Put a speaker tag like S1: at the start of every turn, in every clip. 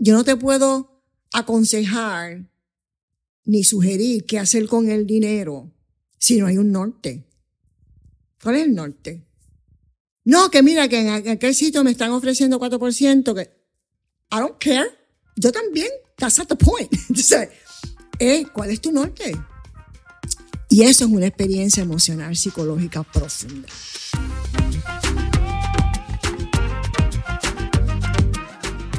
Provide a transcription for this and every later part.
S1: yo no te puedo aconsejar ni sugerir qué hacer con el dinero si no hay un norte. ¿Cuál es el norte? No, que mira, que en aquel sitio me están ofreciendo 4%, que I don't care. Yo también. That's not the point. Entonces, eh, ¿cuál es tu norte? Y eso es una experiencia emocional psicológica profunda.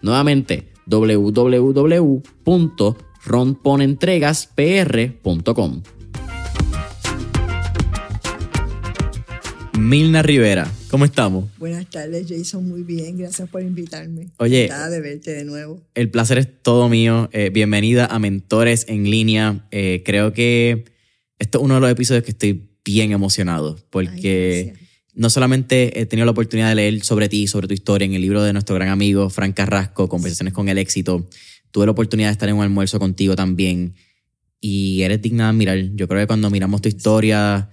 S2: Nuevamente, www.ronponentregaspr.com. Milna Rivera, ¿cómo estamos?
S1: Buenas tardes, Jason. Muy bien, gracias por invitarme.
S2: Oye,
S1: Encantada de verte de nuevo.
S2: El placer es todo mío. Eh, bienvenida a Mentores en Línea. Eh, creo que esto es uno de los episodios que estoy bien emocionado porque no solamente he tenido la oportunidad de leer sobre ti, sobre tu historia en el libro de nuestro gran amigo Frank Carrasco, Conversaciones con el éxito, tuve la oportunidad de estar en un almuerzo contigo también y eres digna de admirar. Yo creo que cuando miramos tu historia,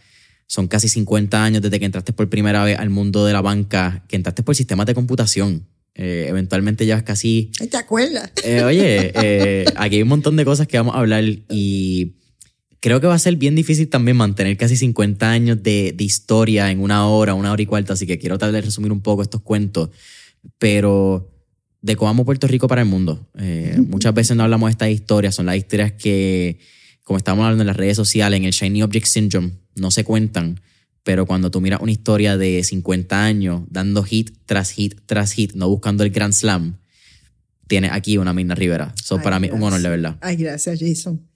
S2: son casi 50 años desde que entraste por primera vez al mundo de la banca, que entraste por sistemas de computación. Eh, eventualmente ya casi...
S1: ¿Te acuerdas?
S2: Eh, oye, eh, aquí hay un montón de cosas que vamos a hablar y creo que va a ser bien difícil también mantener casi 50 años de, historia en una hora, una hora y cuarto, así que quiero tal vez resumir un poco estos cuentos, pero de cómo amo Puerto Rico para el mundo. Eh, muchas veces no hablamos de estas historias, son las historias que, como estamos hablando en las redes sociales, en el Shiny Object Syndrome, no se cuentan, pero cuando tú miras una historia de 50 años dando hit tras hit tras hit, no buscando el Grand Slam, tienes aquí una Mina Rivera. Eso para mí es un honor, de verdad.
S1: Ay, gracias, Jason.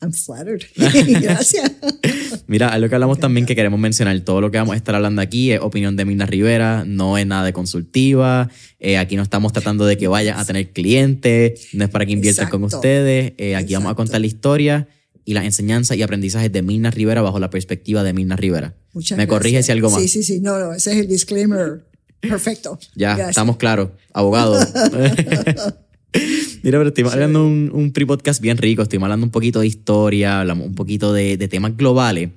S1: I'm flattered. Gracias.
S2: Mira, algo que hablamos también que queremos mencionar, todo lo que vamos a estar hablando aquí es opinión de Mina Rivera, no es nada de consultiva, eh, aquí no estamos tratando de que vayan a tener clientes, no es para que inviertan con ustedes, eh, aquí vamos a contar la historia y las enseñanzas y aprendizajes de Mina Rivera bajo la perspectiva de Mina Rivera.
S1: Muchas
S2: ¿Me corrige si algo más?
S1: Sí, sí, sí, no, no, ese es el disclaimer. Perfecto.
S2: ya, estamos claros, abogado. Mira, pero estoy hablando un, un pre-podcast bien rico, estoy hablando un poquito de historia, hablamos un poquito de, de, temas globales,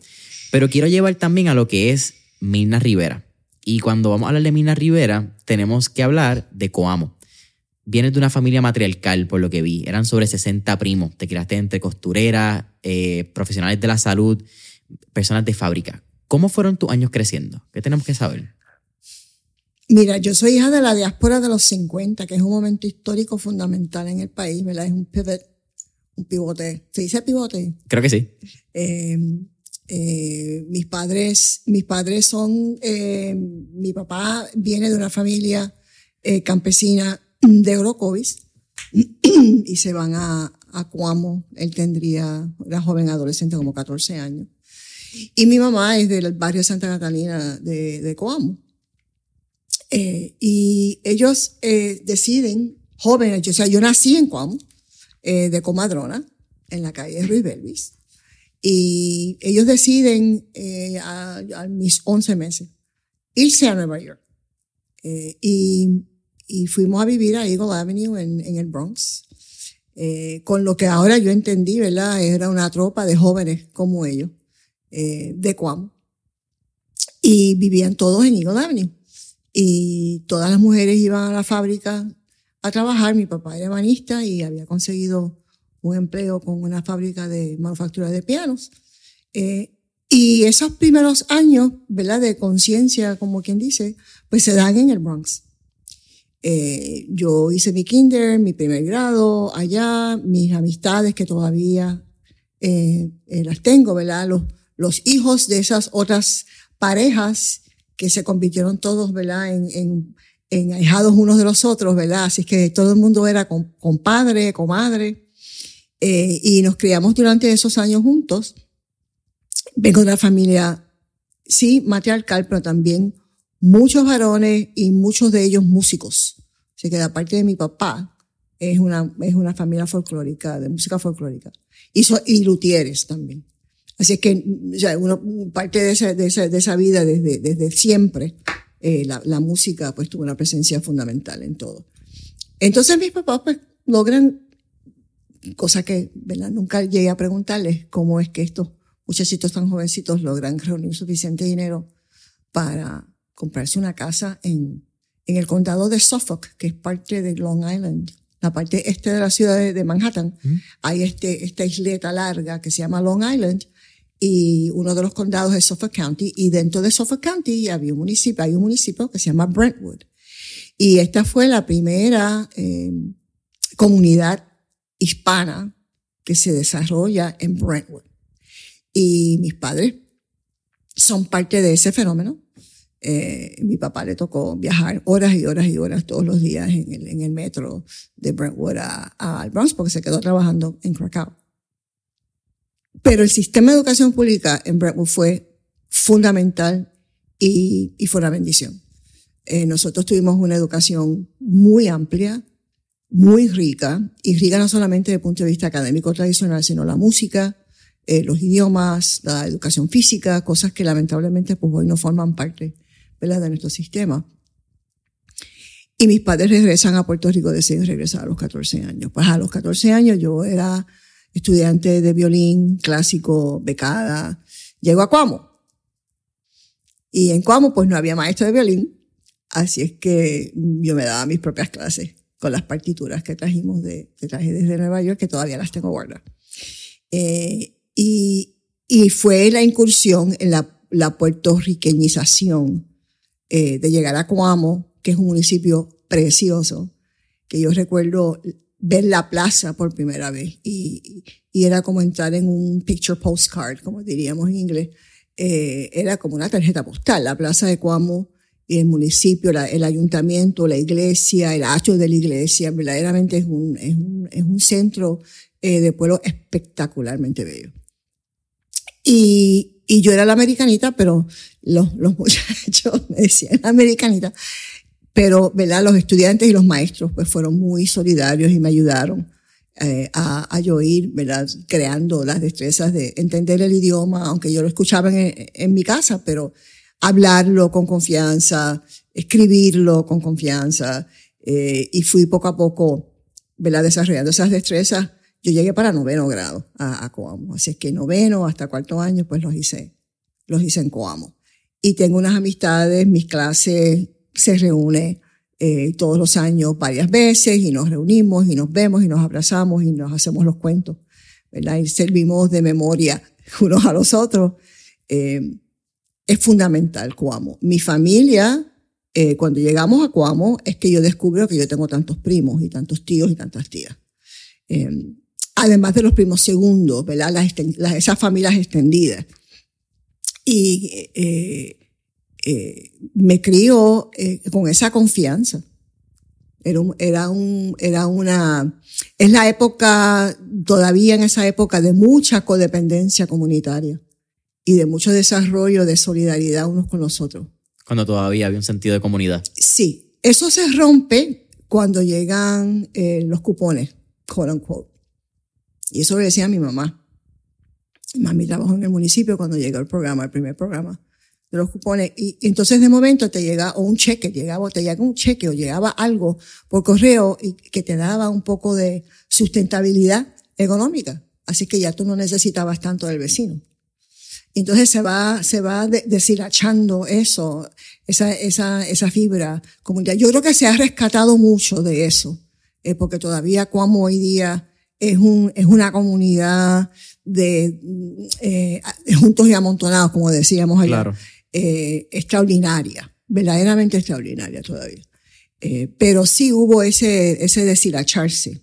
S2: pero quiero llevar también a lo que es Mirna Rivera. Y cuando vamos a hablar de Mirna Rivera, tenemos que hablar de Coamo. Vienes de una familia matriarcal, por lo que vi. Eran sobre 60 primos. Te criaste entre costureras, eh, profesionales de la salud, personas de fábrica. ¿Cómo fueron tus años creciendo? ¿Qué tenemos que saber?
S1: Mira, yo soy hija de la diáspora de los 50, que es un momento histórico fundamental en el país, ¿verdad? Es un pivot, un pivote. ¿Se dice pivote?
S2: Creo que sí.
S1: Eh, eh, mis padres, mis padres son, eh, mi papá viene de una familia campesina de Orocovis y se van a, a Cuamo. Él tendría, era joven adolescente, como 14 años. Y mi mamá es del barrio Santa Catalina de, de Coamo. Eh, y ellos eh, deciden, jóvenes, o sea, yo nací en Cuamo, eh, de Comadrona, en la calle Ruiz Belvis, y ellos deciden a, a, mis 11 meses irse a Nueva York. y, y fuimos a vivir a Eagle Avenue en, en el Bronx. eh, con lo que ahora yo entendí, ¿verdad? Era una tropa de jóvenes como ellos, eh, de Cuamo. Y vivían todos en Eagle Avenue. Y todas las mujeres iban a la fábrica a trabajar. Mi papá era banista y había conseguido un empleo con una fábrica de manufactura de pianos. Eh, y esos primeros años, ¿verdad? De conciencia, como quien dice, pues se dan en el Bronx. Eh, yo hice mi kinder, mi primer grado allá, mis amistades que todavía eh, eh, las tengo, ¿verdad? Los, los hijos de esas otras parejas que se convirtieron todos, ¿verdad? En, en, en ahijados unos de los otros, ¿verdad? Así que todo el mundo era compadre, comadre. Eh, y nos criamos durante esos años juntos. Vengo de una familia, sí, matriarcal, pero también muchos varones y muchos de ellos músicos. Así que la parte de mi papá es una, es una familia folclórica, de música folclórica. Y, so, y luthieres también. Así es que o sea, uno, parte de esa, de esa, de esa vida desde, desde siempre, eh, la, la, música pues tuvo una presencia fundamental en todo. Entonces mis papás pues logran, cosa que ¿verdad? nunca llegué a preguntarles, cómo es que estos muchachitos tan jovencitos logran reunir suficiente dinero para comprarse una casa en, en el condado de Suffolk, que es parte de Long Island, la parte este de la ciudad de, de Manhattan. Mm. Hay este, esta isleta larga que se llama Long Island y uno de los condados es Suffolk County y dentro de Suffolk County había un municipio, hay un municipio que se llama Brentwood. Y esta fue la primera eh, comunidad hispana que se desarrolla en Brentwood. Y mis padres son parte de ese fenómeno. Eh, mi papá le tocó viajar horas y horas y horas todos los días en el, en el metro de Brentwood al Bronx porque se quedó trabajando en Krakow. Pero el sistema de educación pública en Brentwood fue fundamental y, y fue una bendición. Eh, nosotros tuvimos una educación muy amplia, muy rica, y rica no solamente desde el punto de vista académico tradicional, sino la música, eh, los idiomas, la educación física, cosas que lamentablemente pues hoy no forman parte ¿verdad? de nuestro sistema. Y mis padres regresan a Puerto Rico, deciden regresar a los 14 años. Pues a los 14 años yo era estudiante de violín clásico, becada. Llego a Cuamo. Y en Cuamo pues no había maestro de violín, así es que yo me daba mis propias clases con las partituras que trajimos de, que traje desde Nueva York, que todavía las tengo guardadas. Eh, y, y fue la incursión en la, la puertorriqueñización eh, de llegar a Coamo, que es un municipio precioso, que yo recuerdo ver la plaza por primera vez y, y era como entrar en un picture postcard, como diríamos en inglés. Eh, era como una tarjeta postal, la plaza de Coamo y el municipio, la, el ayuntamiento, la iglesia, el hacho de la iglesia, verdaderamente es un, es un, es un centro eh, de pueblo espectacularmente bello. Y, y yo era la americanita, pero los, los muchachos me decían americanita, pero ¿verdad? los estudiantes y los maestros pues fueron muy solidarios y me ayudaron eh, a, a yo ir ¿verdad? creando las destrezas de entender el idioma, aunque yo lo escuchaba en, en mi casa, pero hablarlo con confianza, escribirlo con confianza, eh, y fui poco a poco ¿verdad? desarrollando esas destrezas yo llegué para noveno grado a, a, Coamo. Así es que noveno hasta cuarto año, pues los hice, los hice en Coamo. Y tengo unas amistades, mis clases se reúnen eh, todos los años varias veces y nos reunimos y nos vemos y nos abrazamos y nos hacemos los cuentos, ¿verdad? Y servimos de memoria unos a los otros. Eh, es fundamental Coamo. Mi familia, eh, cuando llegamos a Coamo, es que yo descubro que yo tengo tantos primos y tantos tíos y tantas tías. Eh, además de los primos segundos, ¿verdad? Las, las, esas familias extendidas. Y eh, me crió eh, con esa confianza. Era, un, era, un, era una, es la época, todavía en esa época, de mucha codependencia comunitaria y de mucho desarrollo de solidaridad unos con los otros.
S2: Cuando todavía había un sentido de comunidad.
S1: Sí, eso se rompe cuando llegan eh, los cupones, quote unquote. Y eso lo decía mi mamá. Mami trabajó en el municipio cuando llegó el programa, el primer programa de los cupones. Y, entonces de momento te llega, o un cheque, llegaba, te llega un cheque o llegaba algo por correo y que te daba un poco de sustentabilidad económica. Así que ya tú no necesitabas tanto del vecino. Entonces se va, se va deshilachando eso, esa, esa, esa fibra comunitaria. Yo creo que se ha rescatado mucho de eso, eh, porque todavía como hoy día es, un, es una comunidad de eh, juntos y amontonados, como decíamos allá,
S2: Claro.
S1: Eh, extraordinaria, verdaderamente extraordinaria todavía. Eh, pero sí hubo ese, ese deshilacharse.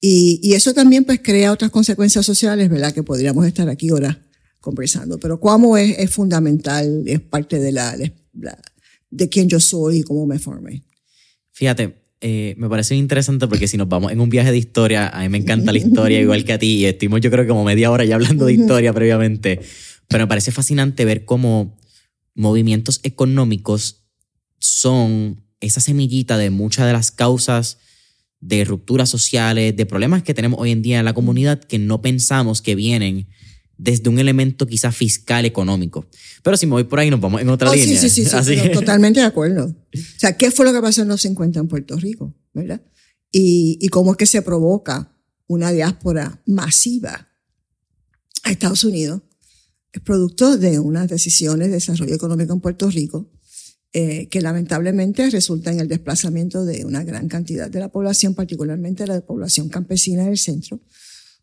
S1: Y, y eso también pues crea otras consecuencias sociales, ¿verdad? Que podríamos estar aquí ahora conversando. Pero Cuamo es, es fundamental, es parte de la, la- de quién yo soy y cómo me formé.
S2: Fíjate, eh, me parece interesante porque si nos vamos en un viaje de historia, a mí me encanta la historia igual que a ti y estuvimos yo creo que como media hora ya hablando de historia previamente, pero me parece fascinante ver cómo movimientos económicos son esa semillita de muchas de las causas de rupturas sociales, de problemas que tenemos hoy en día en la comunidad que no pensamos que vienen desde un elemento quizá fiscal económico. Pero si me voy por ahí nos vamos en otra
S1: Oh,
S2: línea.
S1: Sí, sí, sí,
S2: Así
S1: totalmente de acuerdo. O sea, ¿qué fue lo que pasó en los 50 en Puerto Rico? ¿Verdad? Y, y cómo es que se provoca una diáspora masiva a Estados Unidos. Es producto de unas decisiones de desarrollo económico en Puerto Rico eh, que lamentablemente resulta en el desplazamiento de una gran cantidad de la población, particularmente la población campesina del centro,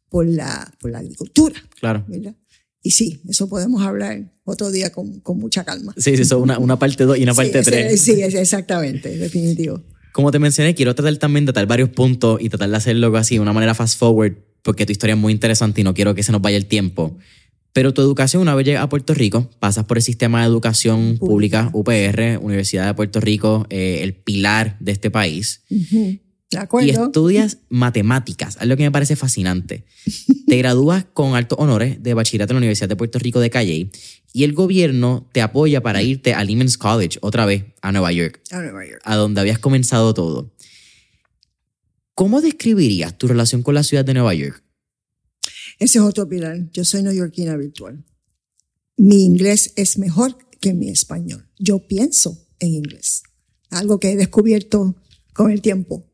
S1: por la, por la agricultura.
S2: Claro.
S1: ¿verdad? Y sí, eso podemos hablar otro día con, con mucha calma.
S2: Sí, sí, son una, una parte 2 y una parte
S1: Sí,
S2: 3.
S1: Sí, es- exactamente, definitivo.
S2: Como te mencioné, quiero tratar también de tratar varios puntos y tratar de hacerlo así de una manera fast forward, porque tu historia es muy interesante y no quiero que se nos vaya el tiempo. Pero tu educación, una vez llegas a Puerto Rico, pasas por el sistema de educación pública, UPR, Universidad de Puerto Rico, eh, el pilar de este país.
S1: ¿De
S2: y
S1: acuerdo?
S2: estudias matemáticas, algo que me parece fascinante. Te gradúas con altos honores de bachillerato en la Universidad de Puerto Rico de Calley y el gobierno te apoya para irte a Lehman's College otra vez a Nueva York
S1: A Nueva York.
S2: a donde habías comenzado todo. ¿Cómo describirías tu relación con la ciudad de Nueva York?
S1: Ese es otro pilar. Yo soy neoyorquina virtual. Mi inglés es mejor que mi español. Yo pienso en inglés. Algo que he descubierto con el tiempo.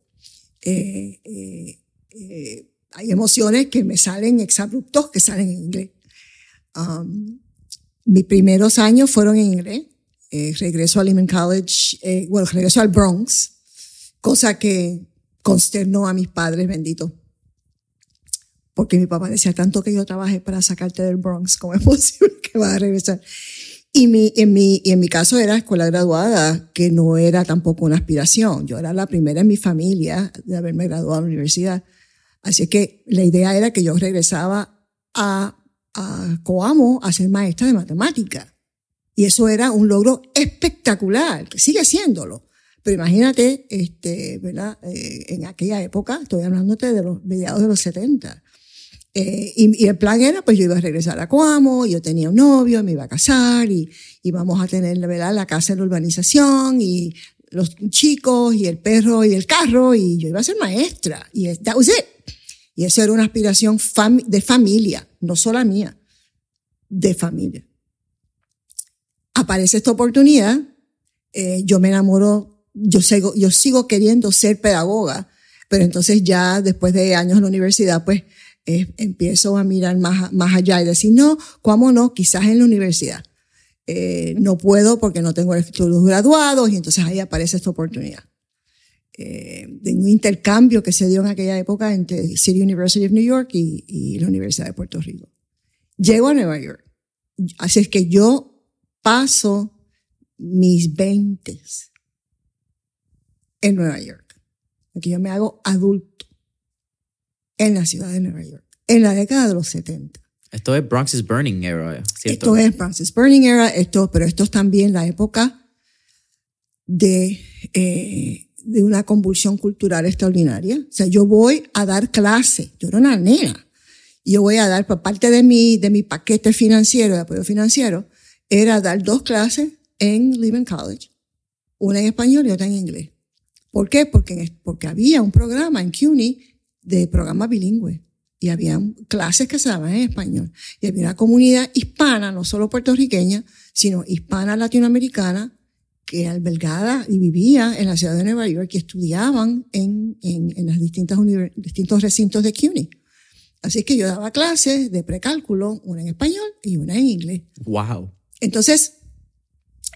S1: Eh, eh, eh, hay emociones que me salen exabruptos, que salen en inglés. Um, mis primeros años fueron en inglés. Regreso a Lehman College, bueno, regreso al Bronx, cosa que consternó a mis padres benditos porque mi papá decía tanto que yo trabajé para sacarte del Bronx, ¿cómo es posible que vas a regresar? Y mi, en, mi, y en mi caso era escuela graduada, que no era tampoco una aspiración. Yo era la primera en mi familia de haberme graduado en la universidad. Así que la idea era que yo regresaba a, a Coamo a ser maestra de matemática. Y eso era un logro espectacular, que sigue siéndolo. Pero imagínate, este, ¿verdad? Eh, en aquella época, estoy hablándote de los mediados de los 70. Eh, y, y el plan era, pues yo iba a regresar a Coamo, yo tenía un novio, me iba a casar y íbamos a tener, ¿verdad? La casa en la urbanización y los chicos y el perro y el carro y yo iba a ser maestra. Y that was it. Y eso era una aspiración fam- de familia, no solo mía, de familia. Aparece esta oportunidad, eh, yo me enamoro, yo sigo, yo sigo queriendo ser pedagoga, pero entonces ya después de años en la universidad, pues empiezo a mirar más, más allá y decir, no, ¿cómo no? Quizás en la universidad. Eh, no puedo porque no tengo estudios graduados y entonces ahí aparece esta oportunidad. Eh, de un intercambio que se dio en aquella época entre City University of New York y, y la Universidad de Puerto Rico. Llego a Nueva York. Así es que yo paso mis veintes en Nueva York. Aquí yo me hago adulto en la ciudad de Nueva York, en la década de los 70.
S2: Esto es Bronx is Burning era, ¿cierto?
S1: Esto es Francis Burning Era, esto, pero esto es también la época de, eh, de una convulsión cultural extraordinaria. O sea, yo voy a dar clase, yo era una nena, y yo voy a dar, por parte de mi, de mi paquete financiero, de apoyo financiero, era dar dos clases en Lehman College, una en español y otra en inglés. ¿Por qué? Porque, porque había un programa en CUNY de programa bilingüe y había clases que se daban en español. Y había una comunidad hispana, no solo puertorriqueña, sino hispana latinoamericana que albergada y vivía en la ciudad de Nueva York y estudiaban en, en, en los distintas distintos recintos de CUNY. Así que yo daba clases de precálculo, una en español y una en inglés.
S2: Wow.
S1: Entonces,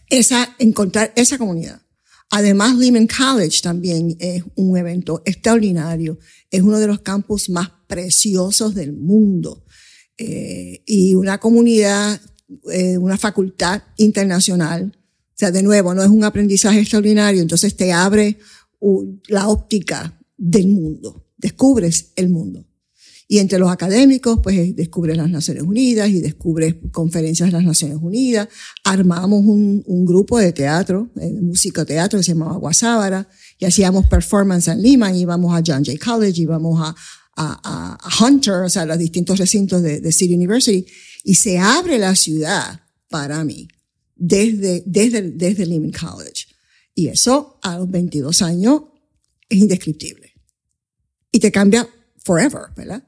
S1: esa, encontrar esa comunidad. Además, Lehman College también es un evento extraordinario. Es uno de los campus más preciosos del mundo. Eh, y una comunidad, eh, una facultad internacional. O sea, de nuevo, no es un aprendizaje extraordinario, entonces te abre la óptica del mundo. Descubres el mundo. Y entre los académicos, pues descubres las Naciones Unidas y descubres conferencias de las Naciones Unidas. Armamos un, un grupo de teatro, de música teatro que se llamaba Guasábara, y hacíamos performance en Lima, íbamos a John Jay College, íbamos a, a, a, Hunter, o sea, los distintos recintos de, de City University, y se abre la ciudad para mí desde, desde, desde Lehman College. Y eso a los 22 años es indescriptible. Y te cambia forever, ¿verdad?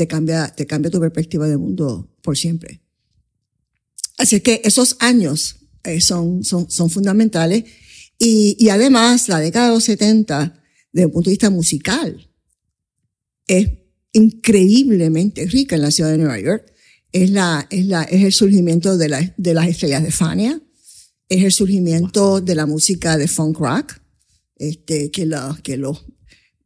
S1: Te cambia, te cambia tu perspectiva del mundo por siempre. Así que esos años eh, son, son, son fundamentales. Y, y además, la década de los 70, desde el punto de vista musical, es increíblemente rica en la ciudad de Nueva York. Es, la, es, la, es el surgimiento de, la, de las estrellas de Fania, es el surgimiento de la música de funk rock, este, que, la, que los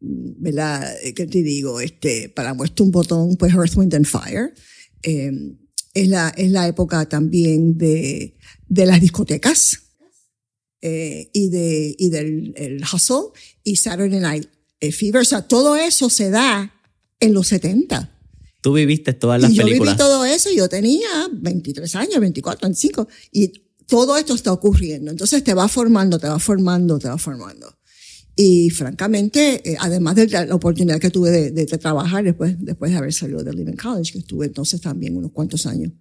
S1: ¿verdad? ¿Qué te digo? Este, para muestra un botón, pues Earth, Wind and Fire. Eh, es, la, es la época también de, de las discotecas eh, y, de, y del el hustle y Saturday Night Fever. O sea, todo eso se da en los 70.
S2: Tú viviste todas las
S1: y
S2: películas.
S1: Yo viví todo eso yo tenía 23 años, 24, 25 y todo esto está ocurriendo. Entonces te va formando, te va formando, te va formando. Y francamente, eh, además de la oportunidad que tuve de, trabajar después, después de haber salido de Living College, que estuve entonces también unos cuantos años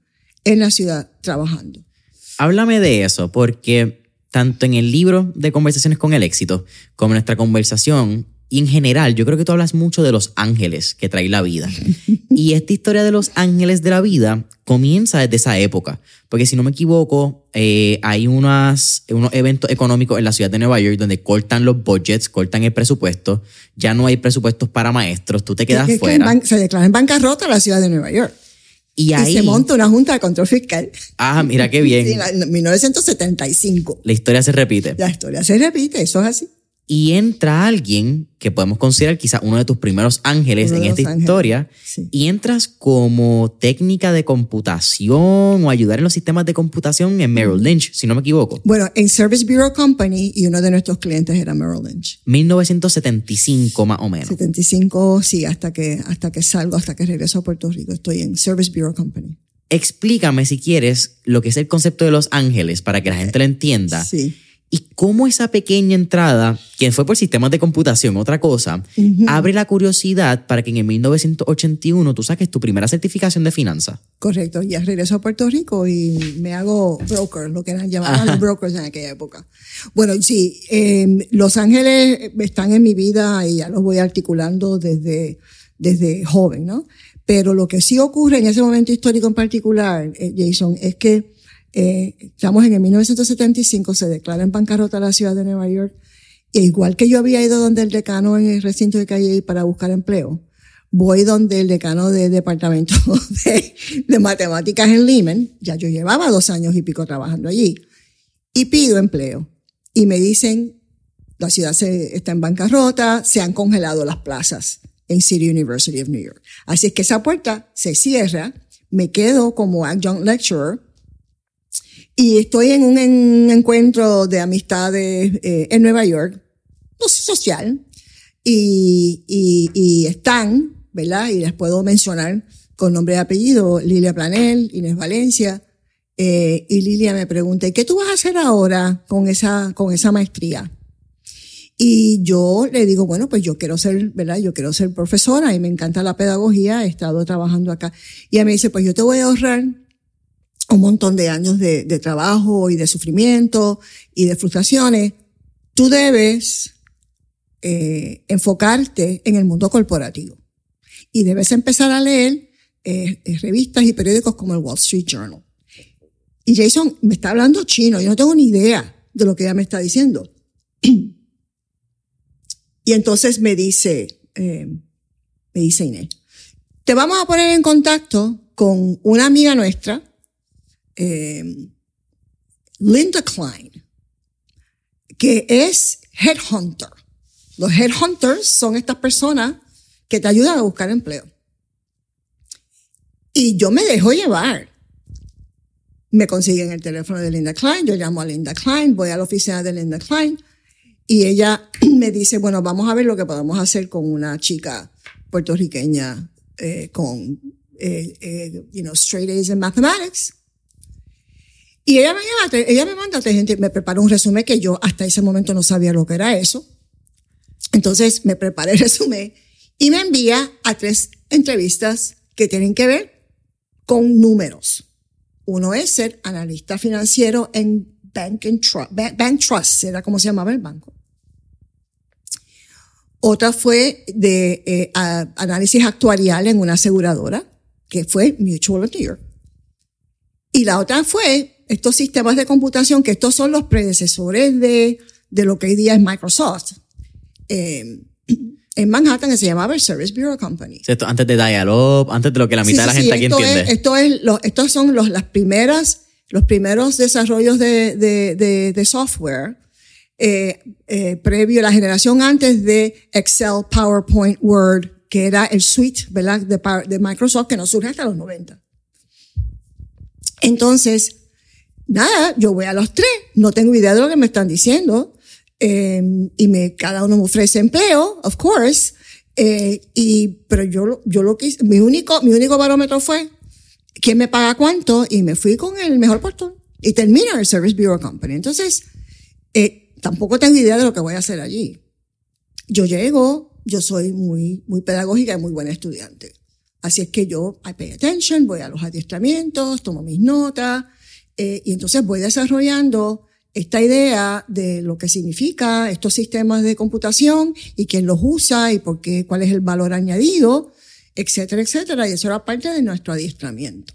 S1: en la ciudad trabajando.
S2: Háblame de eso, porque tanto en el libro de Conversaciones con el Éxito como en nuestra conversación, y en general, yo creo que tú hablas mucho de los ángeles que trae la vida. y esta historia de los ángeles de la vida comienza desde esa época. Porque si no me equivoco, eh, hay unas, unos eventos económicos en la ciudad de Nueva York donde cortan los budgets, cortan el presupuesto. Ya no hay presupuestos para maestros, tú te quedas fuera.
S1: se declara en bancarrota la ciudad de Nueva York.
S2: Y, ahí,
S1: y se monta una junta de control fiscal.
S2: Ah, mira qué bien.
S1: en 1975.
S2: La historia se repite.
S1: La historia se repite, eso es así
S2: y entra alguien que podemos considerar quizá uno de tus primeros ángeles en esta ángeles. historia
S1: sí.
S2: y entras como técnica de computación o ayudar en los sistemas de computación en Merrill Lynch, si no me equivoco.
S1: Bueno, en Service Bureau Company y uno de nuestros clientes era Merrill Lynch.
S2: 1975 más o menos.
S1: 75, sí, hasta que, hasta que salgo, hasta que regreso a Puerto Rico. Estoy en Service Bureau Company.
S2: Explícame si quieres lo que es el concepto de los ángeles para que la gente lo entienda.
S1: Sí
S2: y cómo esa pequeña entrada, que fue por sistemas de computación, otra cosa, uh -huh. abre la curiosidad para que en el 1981 tú saques tu primera certificación de finanzas.
S1: Correcto, ya regreso a Puerto Rico y me hago broker, lo que eran llamaban los brokers en aquella época. Bueno, sí, eh, Los Ángeles están en mi vida y ya los voy articulando desde, desde joven, ¿no? Pero lo que sí ocurre en ese momento histórico en particular, eh, Jason, es que eh, estamos en el 1975, se declara en bancarrota la ciudad de Nueva York, e igual que yo había ido donde el decano en el recinto de Calle para buscar empleo, voy donde el decano del departamento de, de, matemáticas en Lehman, ya yo llevaba dos años y pico trabajando allí, y pido empleo. Y me dicen, la ciudad se, está en bancarrota, se han congelado las plazas en City University of New York. Así es que esa puerta se cierra, me quedo como adjunct lecturer, y estoy en un, en encuentro de amistades eh, en Nueva York, social, y, y, y, están, ¿verdad? Y les puedo mencionar con nombre y apellido, Lilia Planel, Inés Valencia, eh, y Lilia me pregunta, ¿y qué tú vas a hacer ahora con esa, con esa maestría? Y yo le digo, bueno, pues yo quiero ser, ¿verdad? Yo quiero ser profesora y me encanta la pedagogía, he estado trabajando acá. Y ella me dice, pues yo te voy a ahorrar un montón de años de, trabajo y de sufrimiento y de frustraciones, tú debes eh, enfocarte en el mundo corporativo y debes empezar a leer eh, revistas y periódicos como el Wall Street Journal. Y Jason me está hablando chino, yo no tengo ni idea de lo que ella me está diciendo. Y entonces me dice, eh, me dice Inés, te vamos a poner en contacto con una amiga nuestra, eh, Linda Klein, que es headhunter. Los headhunters son estas personas que te ayudan a buscar empleo. Y yo me dejo llevar. Me consiguen el teléfono de Linda Klein, yo llamo a Linda Klein, voy a la oficina de Linda Klein y ella me dice, bueno, vamos a ver lo que podemos hacer con una chica puertorriqueña eh, con, eh, eh, you know, straight A's en mathematics. Y ella me, llama, ella me manda, gente, me prepara un resumen que yo hasta ese momento no sabía lo que era eso. Entonces me preparé el resumen y me envía a tres entrevistas que tienen que ver con números. Uno es ser analista financiero en Bank, Trust, Bank Trust, era como se llamaba el banco. Otra fue de eh, análisis actuarial en una aseguradora, que fue Mutual of. Y la otra fue estos sistemas de computación, que estos son los predecesores de, de lo que hoy día es Microsoft. Eh, en Manhattan que se llamaba el Service Bureau Company.
S2: Esto antes de Dial-Up, antes de lo que la mitad de la gente aquí entiende.
S1: esto es, estos son los, las primeras, los primeros desarrollos de, de, de, software eh, eh, previo, la generación antes de Excel, PowerPoint, Word, que era el suite ¿verdad? De, de Microsoft que no surge hasta los 90. Entonces, nada, yo voy a los tres, no tengo idea de lo que me están diciendo. Em, y me, cada uno me ofrece empleo, of course, eh, y, pero yo, yo lo que mi único, mi único barómetro fue quién me paga cuánto y me fui con el mejor postor y termino el Service Bureau Company. Entonces, eh, tampoco tengo idea de lo que voy a hacer allí. Yo llego, yo soy muy, muy pedagógica y muy buena estudiante. Así es que yo, I pay attention, voy a los adiestramientos, tomo mis notas, eh, y entonces voy desarrollando esta idea de lo que significa estos sistemas de computación y quién los usa y por qué, cuál es el valor añadido, etcétera, etcétera. Y eso era parte de nuestro adiestramiento.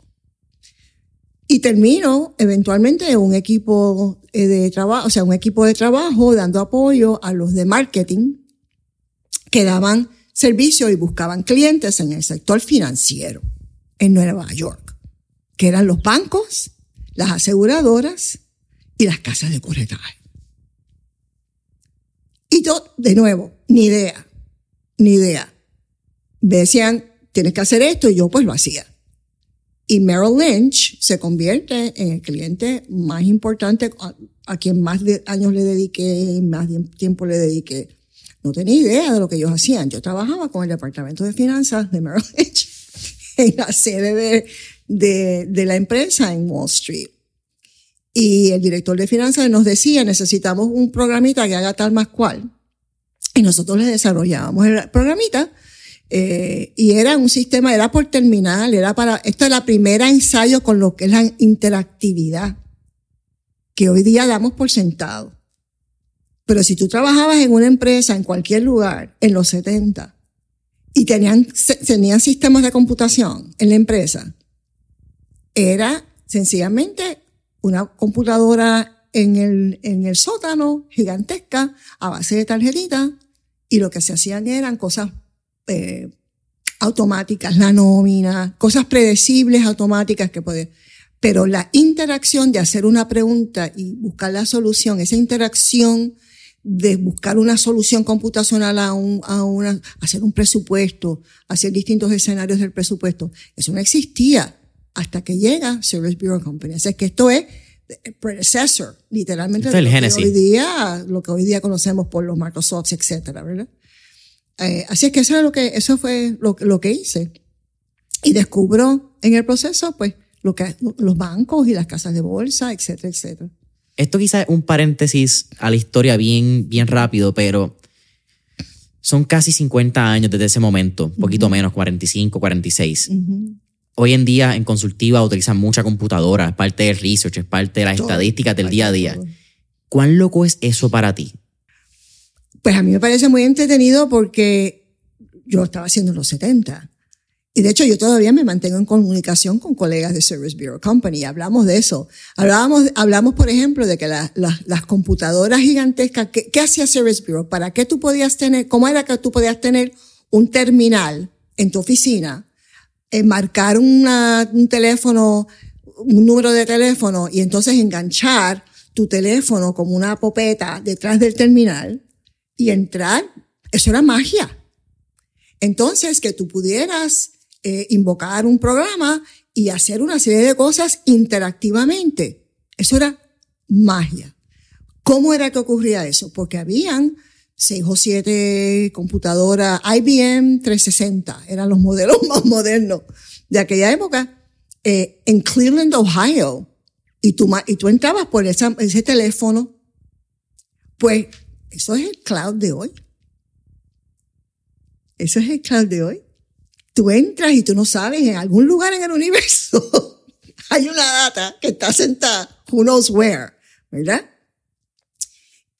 S1: Y termino eventualmente un equipo eh, de trabajo, o sea, un equipo de trabajo dando apoyo a los de marketing que daban servicio y buscaban clientes en el sector financiero en Nueva York, que eran los bancos, las aseguradoras, y las casas de corretaje. Y yo, de nuevo, ni idea, ni idea. Decían, tienes que hacer esto, y yo pues lo hacía. Y Merrill Lynch se convierte en el cliente más importante a, quien más años le dediqué, más tiempo le dediqué. No tenía idea de lo que ellos hacían. Yo trabajaba con el departamento de finanzas de Merrill Lynch en la sede de, de, de la empresa en Wall Street. Y el director de finanzas nos decía, necesitamos un programita que haga tal más cual. Y nosotros le desarrollábamos el programita. Eh, y era un sistema, era por terminal, era para, esto es la primera ensayo con lo que es la interactividad, que hoy día damos por sentado. Pero si tú trabajabas en una empresa, en cualquier lugar, en los 70, y tenían, tenían sistemas de computación en la empresa, era sencillamente una computadora en el, en el sótano gigantesca a base de tarjetitas y lo que se hacían eran cosas eh, automáticas, la nómina, cosas predecibles automáticas que puede. Pero la interacción de hacer una pregunta y buscar la solución, esa interacción de buscar una solución computacional a, un, a una, hacer un presupuesto, hacer distintos escenarios del presupuesto, eso no existía hasta que llega Service Bureau Company. Así que esto es el predecessor, literalmente,
S2: de lo que
S1: hoy día, lo que hoy día conocemos por los Microsoft, etcétera, ¿verdad? Eh, así es que eso, lo que, eso fue lo, lo que hice. Y descubro en el proceso, pues, lo que, los bancos y las casas de bolsa, etcétera, etcétera.
S2: Esto quizás es un paréntesis a la historia bien, bien rápido, pero son casi 50 años desde ese momento, un poquito menos, 45, 46 hoy en día en consultiva utilizan mucha computadora, es parte del research, es parte de las estadísticas del día a día. ¿Cuán loco es eso para ti?
S1: Pues a mí me parece muy entretenido porque yo estaba haciendo en los 70 Y de hecho yo todavía me mantengo en comunicación con colegas de Service Bureau Company. Hablamos de eso. Hablábamos, hablamos, por ejemplo, de que las computadoras gigantescas, ¿qué, ¿qué, hacía Service Bureau? ¿Para qué tú podías tener, cómo era que tú podías tener un terminal en tu oficina, eh, marcar una, un teléfono, un número de teléfono y entonces enganchar tu teléfono como una popeta detrás del terminal y entrar? Eso era magia. Entonces, que tú pudieras eh, invocar un programa y hacer una serie de cosas interactivamente. Eso era magia. ¿Cómo era que ocurría eso? Porque habían seis o siete computadoras IBM 360, eran los modelos más modernos de aquella época, eh, en Cleveland, Ohio. Y tú, y tú entrabas por ese teléfono. Pues eso es el cloud de hoy. Eso es el cloud de hoy tú entras y tú no sabes, en algún lugar en el universo hay una data que está sentada, who knows where, ¿verdad?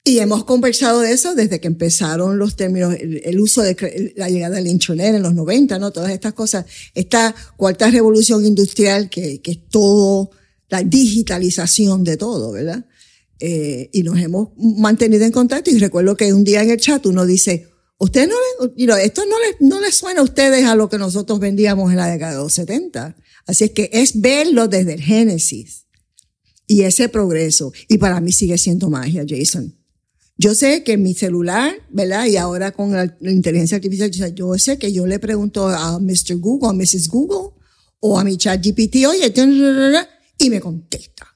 S1: Y hemos conversado de eso desde que empezaron los términos, el, uso de la llegada del Internet en los 90, ¿no? Todas estas cosas. Esta cuarta revolución industrial que, que es todo, la digitalización de todo, ¿verdad? Eh, y nos hemos mantenido en contacto y recuerdo que un día en el chat uno dice, Usted no le, esto no les, no les suena a ustedes a lo que nosotros vendíamos en la década de los 70. Así es que es verlo desde el Génesis y ese progreso. Y para mí sigue siendo magia, Jason. Yo sé que mi celular, ¿verdad? Y ahora con la, inteligencia artificial, yo sé que yo le pregunto a Mr. Google, a Mrs. Google, o a mi chat GPT, oye, y me contesta.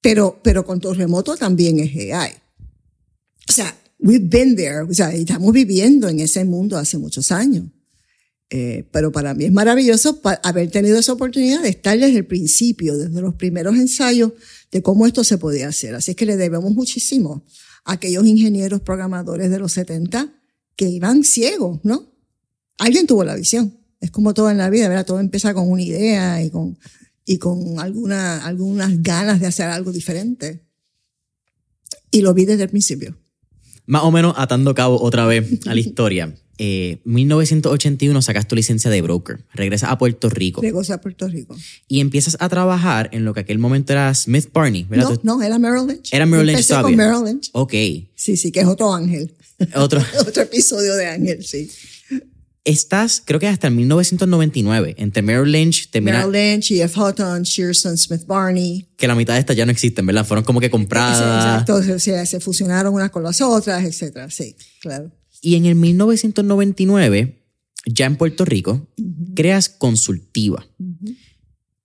S1: Pero, pero con todo remoto también es AI. O sea, we've been there, o sea, estamos viviendo en ese mundo hace muchos años. Eh, pero para mí es maravilloso haber tenido esa oportunidad de estar desde el principio, desde los primeros ensayos de cómo esto se podía hacer. Así es que le debemos muchísimo a aquellos ingenieros programadores de los 70 que iban ciegos, ¿no? Alguien tuvo la visión. Es como todo en la vida, ¿verdad? Todo empieza con una idea y con, y con alguna, algunas ganas de hacer algo diferente. Y lo vi desde el principio
S2: más o menos atando cabo otra vez a la historia. Eh, 1981 sacas tu licencia de broker, regresas a Puerto Rico.
S1: Regresas a Puerto Rico.
S2: Y empiezas a trabajar en lo que aquel momento era Smith Barney,
S1: ¿verdad? No, no, era Merrill Lynch.
S2: Era Merrill Lynch
S1: Empecé con Merrill Lynch.
S2: Ok.
S1: Sí, sí, que es otro ángel.
S2: Otro.
S1: otro episodio de ángel, sí
S2: estás, creo que hasta el 1999, entre Merrill Lynch,
S1: termina, Merrill Lynch, E.F. Houghton, Shearson, Smith Barney.
S2: Que la mitad de estas ya no existen, ¿verdad? Fueron como que compradas.
S1: Exacto, o sea, se fusionaron unas con las otras, etcétera, sí, claro.
S2: Y en el 1999, ya en Puerto Rico, creas Consultiva.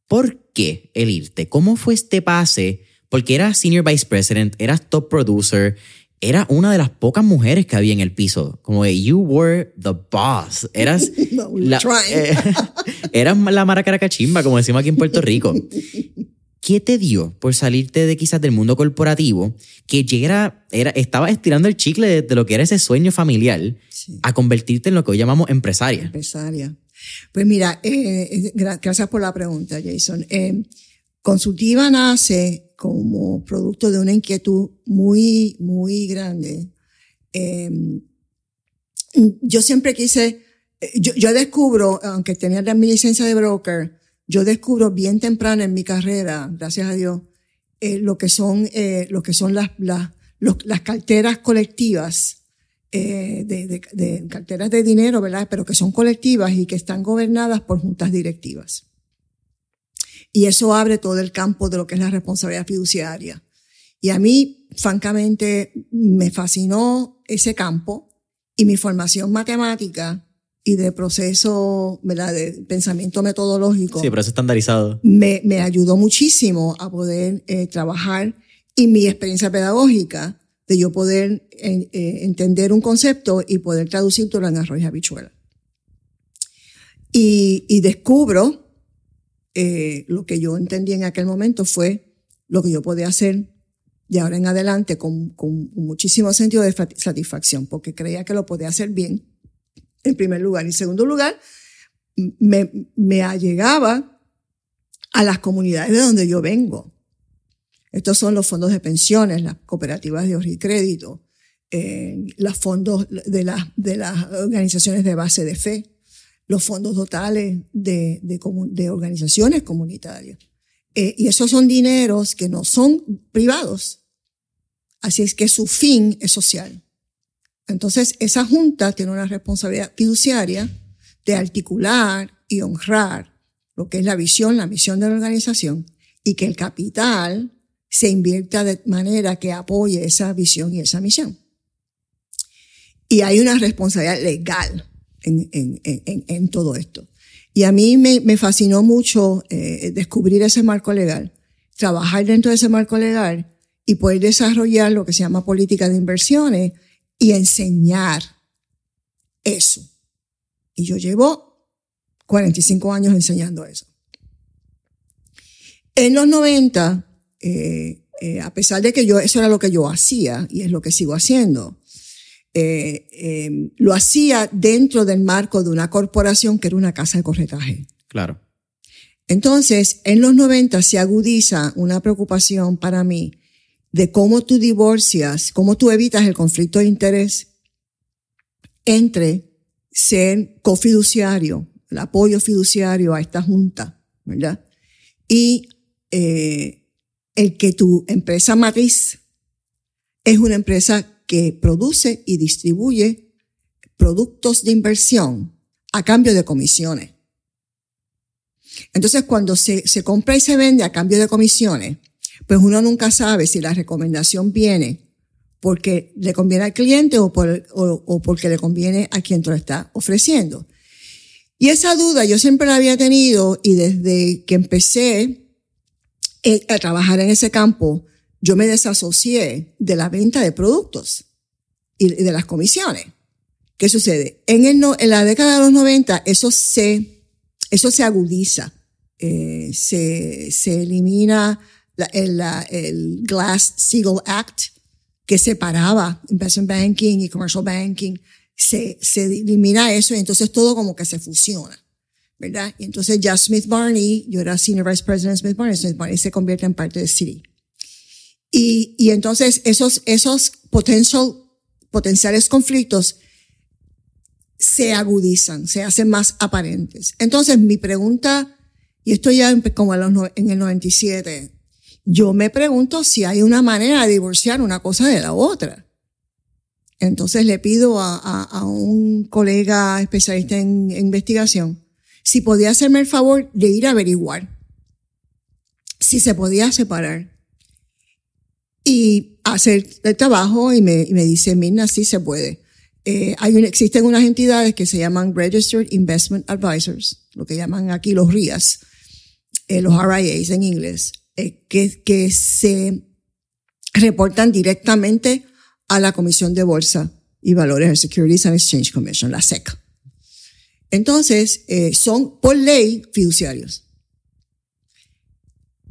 S2: ¿Por qué el irte? ¿Cómo fue este pase? Porque eras Senior Vice President, eras Top Producer, era una de las pocas mujeres que había en el piso. Como de, you were the boss. Eras, la, eh, eras la mara caracachimba, como decimos aquí en Puerto Rico. ¿Qué te dio por salirte de quizás del mundo corporativo que llegara, era, estaba estirando el chicle de, lo que era ese sueño familiar a convertirte en lo que hoy llamamos empresaria?
S1: Empresaria. Pues mira, eh, eh, gracias por la pregunta, Jason. Consultiva nace como producto de una inquietud muy, muy grande. Yo siempre quise, yo, yo, descubro, aunque tenía mi licencia de broker, yo descubro bien temprano en mi carrera, gracias a Dios, eh, lo que son, eh, lo que son las, las, las carteras colectivas, eh, de, carteras de dinero, ¿verdad? Pero que son colectivas y que están gobernadas por juntas directivas. Y eso abre todo el campo de lo que es la responsabilidad fiduciaria. Y a mí, francamente, me fascinó ese campo y mi formación matemática y de proceso, ¿verdad? De pensamiento metodológico.
S2: Sí, pero es estandarizado.
S1: Me, me ayudó muchísimo a poder eh, trabajar y mi experiencia pedagógica de yo poder eh, entender un concepto y poder traducirlo en arroz y habichuela. Y, y descubro eh, lo que yo entendí en aquel momento fue lo que yo podía hacer de ahora en adelante con, con muchísimo sentido de satisfacción, porque creía que lo podía hacer bien, en primer lugar. Y en segundo lugar, me, me allegaba a las comunidades de donde yo vengo. Estos son los fondos de pensiones, las cooperativas de ahorro y crédito, eh, los fondos de, las de las organizaciones de base de fe, los fondos totales de, de, de organizaciones comunitarias. Eh, y esos son dineros que no son privados. Así es que su fin es social. Entonces, esa junta tiene una responsabilidad fiduciaria de articular y honrar lo que es la visión, la misión de la organización y que el capital se invierta de manera que apoye esa visión y esa misión. Y hay una responsabilidad legal en, en, en, todo esto. Y a mí me, me fascinó mucho eh, descubrir ese marco legal, trabajar dentro de ese marco legal y poder desarrollar lo que se llama política de inversiones y enseñar eso. Y yo llevo 45 años enseñando eso. En los 90, eh, eh, a pesar de que yo, eso era lo que yo hacía y es lo que sigo haciendo, eh, em, lo hacía dentro del marco de una corporación que era una casa de corretaje.
S2: Claro.
S1: Entonces, en los 90 se agudiza una preocupación para mí de cómo tú divorcias, cómo tú evitas el conflicto de interés entre ser cofiduciario, el apoyo fiduciario a esta junta, ¿verdad? Y eh, el que tu empresa matriz es una empresa que produce y distribuye productos de inversión a cambio de comisiones. Entonces, cuando se, se compra y se vende a cambio de comisiones, pues uno nunca sabe si la recomendación viene porque le conviene al cliente o, por, o, porque le conviene a quien te lo está ofreciendo. Y esa duda yo siempre la había tenido y desde que empecé eh, a trabajar en ese campo, yo me desasocié de la venta de productos y de las comisiones. ¿Qué sucede? En, el en la década de los 90 eso se, eso se agudiza, eh, se, se elimina la, el, el Glass-Steagall Act que separaba investment banking y commercial banking, se, se elimina eso y entonces todo como que se fusiona. ¿verdad? Y entonces ya Smith Barney, yo era Senior Vice President Smith Barney, Smith Barney se convierte en parte de Citi. Y, y entonces esos, esos potential, potenciales conflictos se agudizan, se hacen más aparentes. Entonces mi pregunta, y esto ya como en el 97, yo me pregunto si hay una manera de divorciar una cosa de la otra. Entonces le pido a, un colega especialista en, investigación si podía hacerme el favor de ir a averiguar si se podía separar y hacer el trabajo y me, y me dice, Mirna, sí se puede. Eh, hay existen unas entidades que se llaman Registered Investment Advisors, lo que llaman aquí los RIAs, eh, los RIAs en inglés, eh, que, que se reportan directamente a la Comisión de Bolsa y Valores, el Securities and Exchange Commission, la SEC. Entonces, eh, son por ley fiduciarios.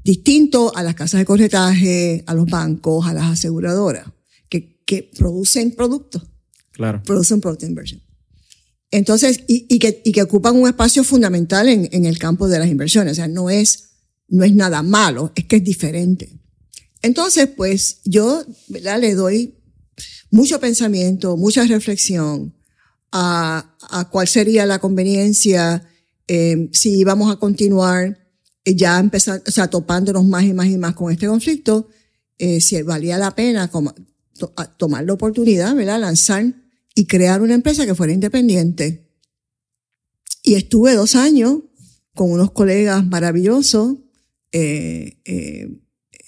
S1: Distinto a las casas de corretaje, a los bancos, a las aseguradoras, que, que producen productos.
S2: Claro.
S1: Producen productos de inversión. Entonces, y, y, que, y que ocupan un espacio fundamental en, en el campo de las inversiones. O sea, no es, no es nada malo, es que es diferente. Entonces, pues yo ¿verdad? le doy mucho pensamiento, mucha reflexión a, a cuál sería la conveniencia eh, si íbamos a continuar eh, ya empezar, o sea, topándonos más y más y más con este conflicto, eh, si valía la pena como, to, tomar la oportunidad, ¿verdad? Lanzar y crear una empresa que fuera independiente. Y estuve dos años con unos colegas maravillosos, eh, eh,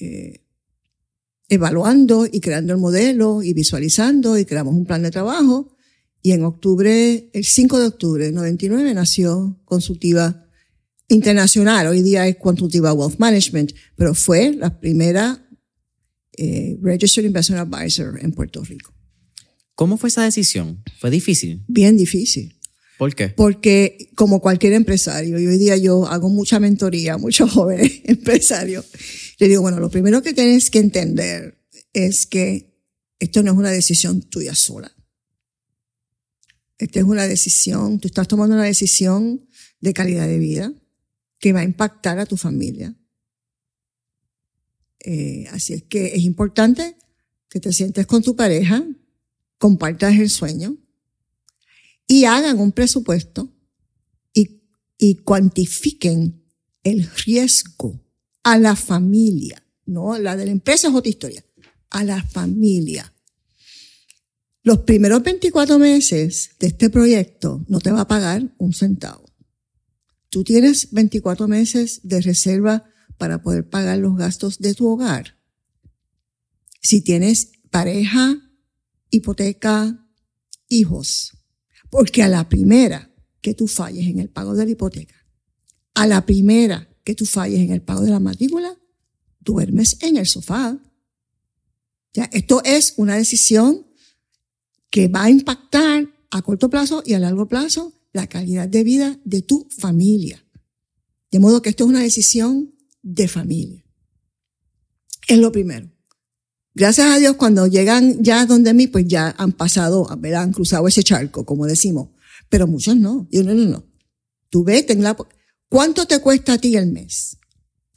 S1: eh, evaluando y creando el modelo y visualizando y creamos un plan de trabajo. Y en octubre, el 5 de octubre del 99 nació Consultiva Internacional. Hoy día es Consultiva Wealth Management, pero fue la primera eh, Registered Investment Advisor en Puerto Rico.
S2: ¿Cómo fue esa decisión? ¿Fue difícil?
S1: Bien difícil.
S2: ¿Por qué?
S1: Porque como cualquier empresario, y hoy día yo hago mucha mentoría muchos jóvenes empresarios, le digo, bueno, lo primero que tienes que entender es que esto no es una decisión tuya sola. Esta es una decisión, tú estás tomando una decisión de calidad de vida que va a impactar a tu familia. Eh, así es que es importante que te sientes con tu pareja, compartas el sueño y hagan un presupuesto y cuantifiquen el riesgo a la familia, no la de la empresa es otra historia, a la familia. Los primeros 24 meses de este proyecto no te va a pagar un centavo. Tú tienes 24 meses de reserva para poder pagar los gastos de tu hogar. Si tienes pareja, hipoteca, hijos, porque a la primera que tú falles en el pago de la hipoteca, a la primera que tú falles en el pago de la matrícula, duermes en el sofá. Ya, esto es una decisión que va a impactar a corto plazo y a largo plazo la calidad de vida de tu familia. De modo que esto es una decisión de familia. Es lo primero. Gracias a Dios, cuando llegan ya donde mí, pues ya han pasado, han cruzado ese charco, como decimos. Pero muchos no. Yo no, no, no. Tú vete en la, ¿cuánto te cuesta a ti el mes?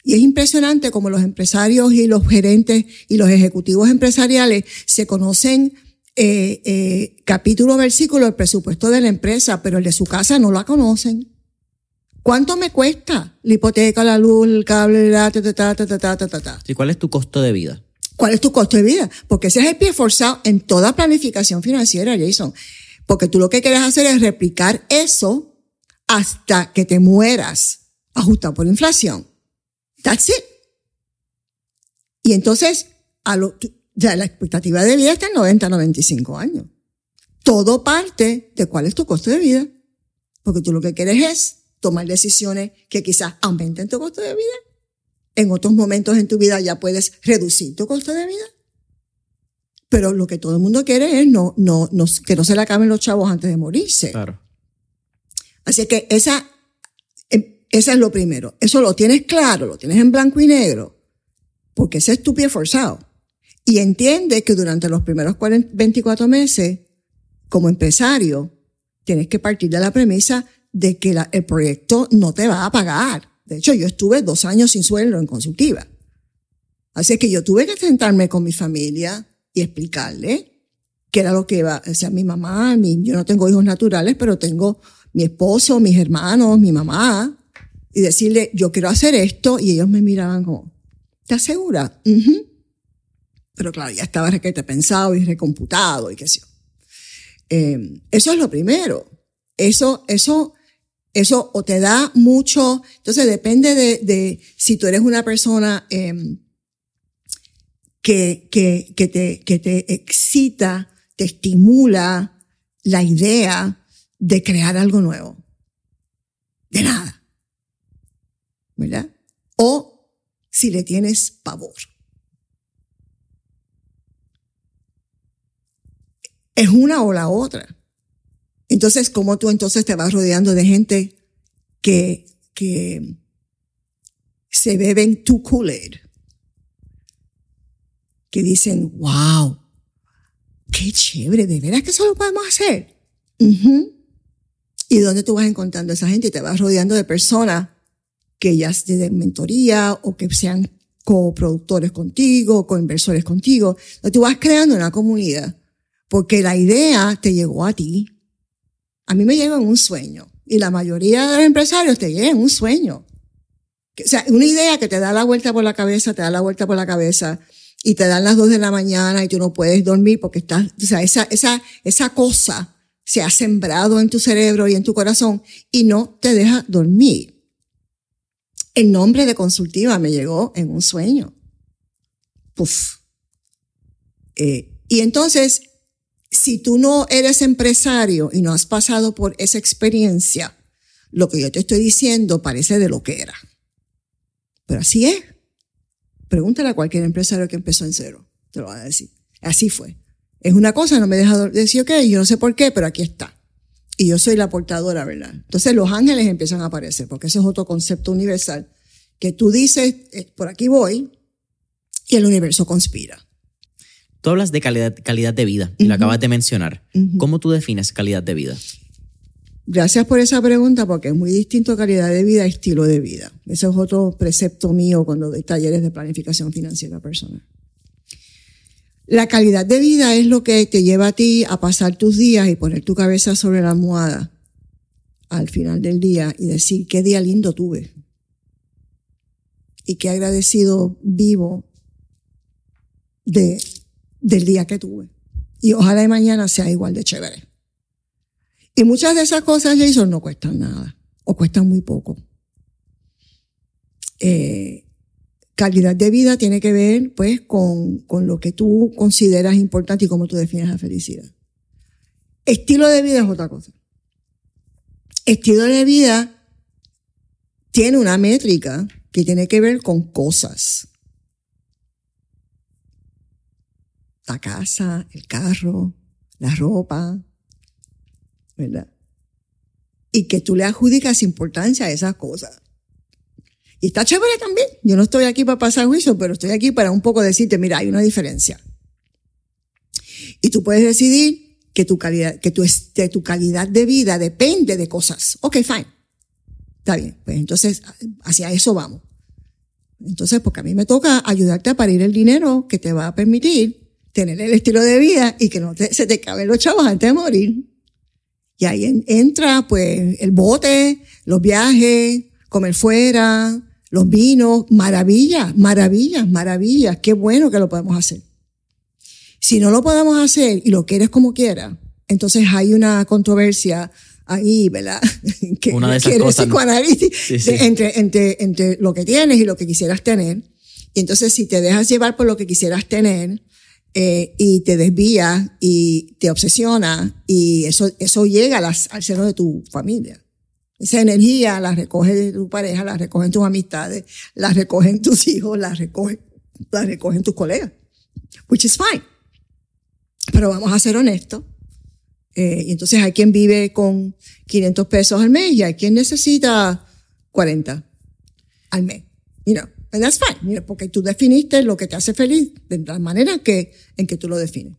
S1: Y es impresionante como los empresarios y los gerentes y los ejecutivos empresariales se conocen eh, eh, capítulo, versículo, el presupuesto de la empresa, pero el de su casa no la conocen. ¿Cuánto me cuesta la hipoteca, la luz, el cable, la ta, ta, ta, ta, ta, ta, ta, ta?
S2: ¿Y cuál es tu costo de vida?
S1: ¿Cuál es tu costo de vida? Porque ese es el pie forzado en toda planificación financiera, Jason. Porque tú lo que quieres hacer es replicar eso hasta que te mueras, ajustado por inflación. That's it. Y entonces, a lo, ya la expectativa de vida está en 90, 95 años. Todo parte de cuál es tu costo de vida. Porque tú lo que quieres es tomar decisiones que quizás aumenten tu costo de vida. En otros momentos en tu vida ya puedes reducir tu costo de vida. Pero lo que todo el mundo quiere es no, no, no, que no se le acaben los chavos antes de morirse.
S2: Claro.
S1: Así que esa, em, esa es lo primero. Eso lo tienes claro, lo tienes en blanco y negro. Porque ese es tu pie forzado. Y entiende que durante los primeros 24 meses, como empresario, tienes que partir de la premisa de que el proyecto no te va a pagar. De hecho, yo estuve dos años sin sueldo en consultiva. Así que yo tuve que sentarme con mi familia y explicarle qué era lo que iba, o sea, mi mamá, mi, yo no tengo hijos naturales, pero tengo mi esposo, mis hermanos, mi mamá, y decirle, yo quiero hacer esto, y ellos me miraban como, ¿te segura? Pero claro, ya estaba requete pensado y recomputado y qué sé yo. Eh, eso es lo primero. Eso, eso, eso o te da mucho, entonces depende de, de si tú eres una persona eh, que, que, que, te, que te excita, te estimula la idea de crear algo nuevo. De nada. ¿Verdad? O si le tienes pavor. Es una o la otra. Entonces, ¿cómo tú entonces te vas rodeando de gente que, que se beben tu Kool-Aid? Que dicen, wow, qué chévere, de veras que eso lo podemos hacer. ¿Y dónde tú vas encontrando a esa gente? Te vas rodeando de personas que ya se den mentoría o que sean coproductores contigo, coinversores contigo. Tú vas creando una comunidad porque la idea te llegó a ti. A mí me llegó en un sueño y la mayoría de los empresarios te llegan un sueño. O sea, una idea que te da la vuelta por la cabeza, te da la vuelta por la cabeza y te dan las dos de la mañana y tú no puedes dormir porque estás, o sea, esa, esa, esa cosa se ha sembrado en tu cerebro y en tu corazón y no te deja dormir. El nombre de consultiva me llegó en un sueño. Puf. Eh, y entonces si tú no eres empresario y no has pasado por esa experiencia, lo que yo te estoy diciendo parece de lo que era. Pero así es. Pregúntale a cualquier empresario que empezó en cero. Te lo va a decir. Así fue. Es una cosa, no me deja decir, ok, yo no sé por qué, pero aquí está. Y yo soy la portadora, ¿verdad? Entonces los ángeles empiezan a aparecer, porque ese es otro concepto universal, que tú dices, eh, por aquí voy, y el universo conspira.
S2: Tú hablas de calidad, calidad de vida y lo acabas de mencionar. ¿Cómo tú defines calidad de vida?
S1: Gracias por esa pregunta porque es muy distinto calidad de vida a estilo de vida. Ese es otro precepto mío cuando doy talleres de planificación financiera personal. La calidad de vida es lo que te lleva a ti a pasar tus días y poner tu cabeza sobre la almohada al final del día y decir qué día lindo tuve y qué agradecido vivo de, del día que tuve. Y ojalá de mañana sea igual de chévere. Y muchas de esas cosas, Jason, no cuestan nada o cuestan muy poco. Eh, calidad de vida tiene que ver, pues, con, con lo que tú consideras importante y cómo tú defines la felicidad. Estilo de vida es otra cosa. Estilo de vida tiene una métrica que tiene que ver con cosas. La casa, el carro, la ropa, ¿verdad? Y que tú le adjudicas importancia a esas cosas. Y está chévere también. Yo no estoy aquí para pasar juicio, pero estoy aquí para un poco decirte, mira, hay una diferencia. Y tú puedes decidir que tu calidad, que tu, de tu calidad de vida depende de cosas. Ok, fine. Está bien. Pues entonces, hacia eso vamos. Entonces, porque a mí me toca ayudarte a parir el dinero que te va a permitir tener el estilo de vida y que no se te caben los chavos antes de morir. Y ahí entra, pues, el bote, los viajes, comer fuera, los vinos, maravillas, maravillas, maravillas. Qué bueno que lo podemos hacer. Si no lo podemos hacer y lo quieres como quieras, entonces hay una controversia ahí, ¿verdad?
S2: que una de esas cosas.
S1: Entre, entre, entre lo que tienes y lo que quisieras tener. Y entonces si te dejas llevar por lo que quisieras tener, eh, y te desvías y te obsesiona y eso, eso llega al seno de tu familia. Esa energía la recoge tu pareja, la recogen tus amistades, la recogen tus hijos, la recogen, la recogen tus colegas. Which is fine. Pero vamos a ser honestos. Eh, y entonces hay quien vive con 500 pesos al mes y hay quien necesita 40 al mes. You know, and that's fine. porque tú definiste lo que te hace feliz de la manera que, en que tú lo defines.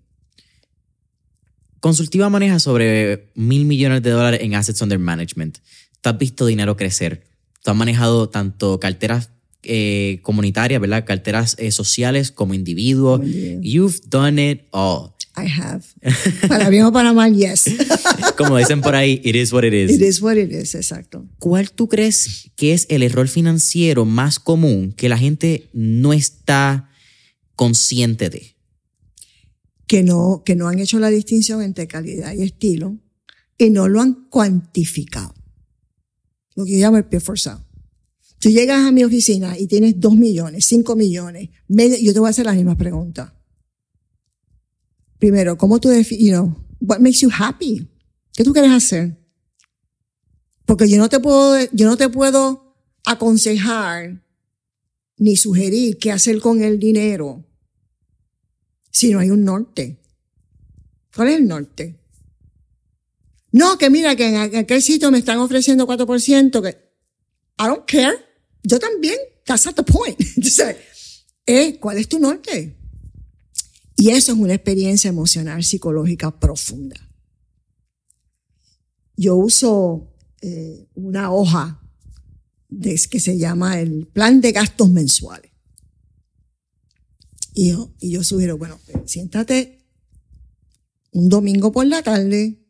S2: Consultiva maneja sobre mil millones de dólares en assets under management. Tú has visto dinero crecer. Tú has manejado tanto carteras eh, comunitarias, ¿verdad? Carteras eh, sociales como individuo. You've done it all.
S1: I have. Para bien o para mal, yes.
S2: Como dicen por ahí, it is what it is.
S1: It is what it is, exacto.
S2: ¿Cuál tú crees que es el error financiero más común que la gente no está consciente de?
S1: Que no, que no han hecho la distinción entre calidad y estilo y no lo han cuantificado. Lo que yo llamo el pie forzado. Tú llegas a mi oficina y tienes dos millones, cinco millones, yo te voy a hacer la misma pregunta primero, ¿cómo tú defines, you know, what makes you happy? ¿Qué tú quieres hacer? Porque yo no te puedo, yo no te puedo aconsejar ni sugerir qué hacer con el dinero si no hay un norte. ¿Cuál es el norte? No, que mira, que en aquel sitio me están ofreciendo 4%, que I don't care. Yo también. That's not the point. Entonces, eh, ¿cuál es tu norte? Y eso es una experiencia emocional psicológica profunda. Yo uso eh, una hoja de, que se llama el plan de gastos mensuales. Y yo, y yo sugiero, bueno, siéntate un domingo por la tarde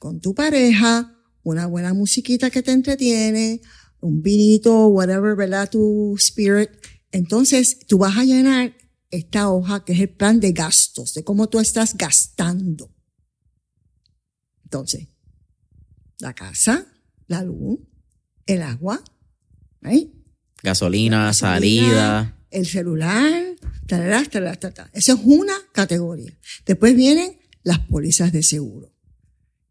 S1: con tu pareja, una buena musiquita que te entretiene, un vinito, whatever, ¿verdad? Tu spirit. Entonces, tú vas a llenar esta hoja que es el plan de gastos, de cómo tú estás gastando. Entonces, la casa, la luz, el agua,
S2: Gasolina, salida.
S1: El celular, tarará, tarará, tarará. Esa es una categoría. Después vienen las pólizas de seguro.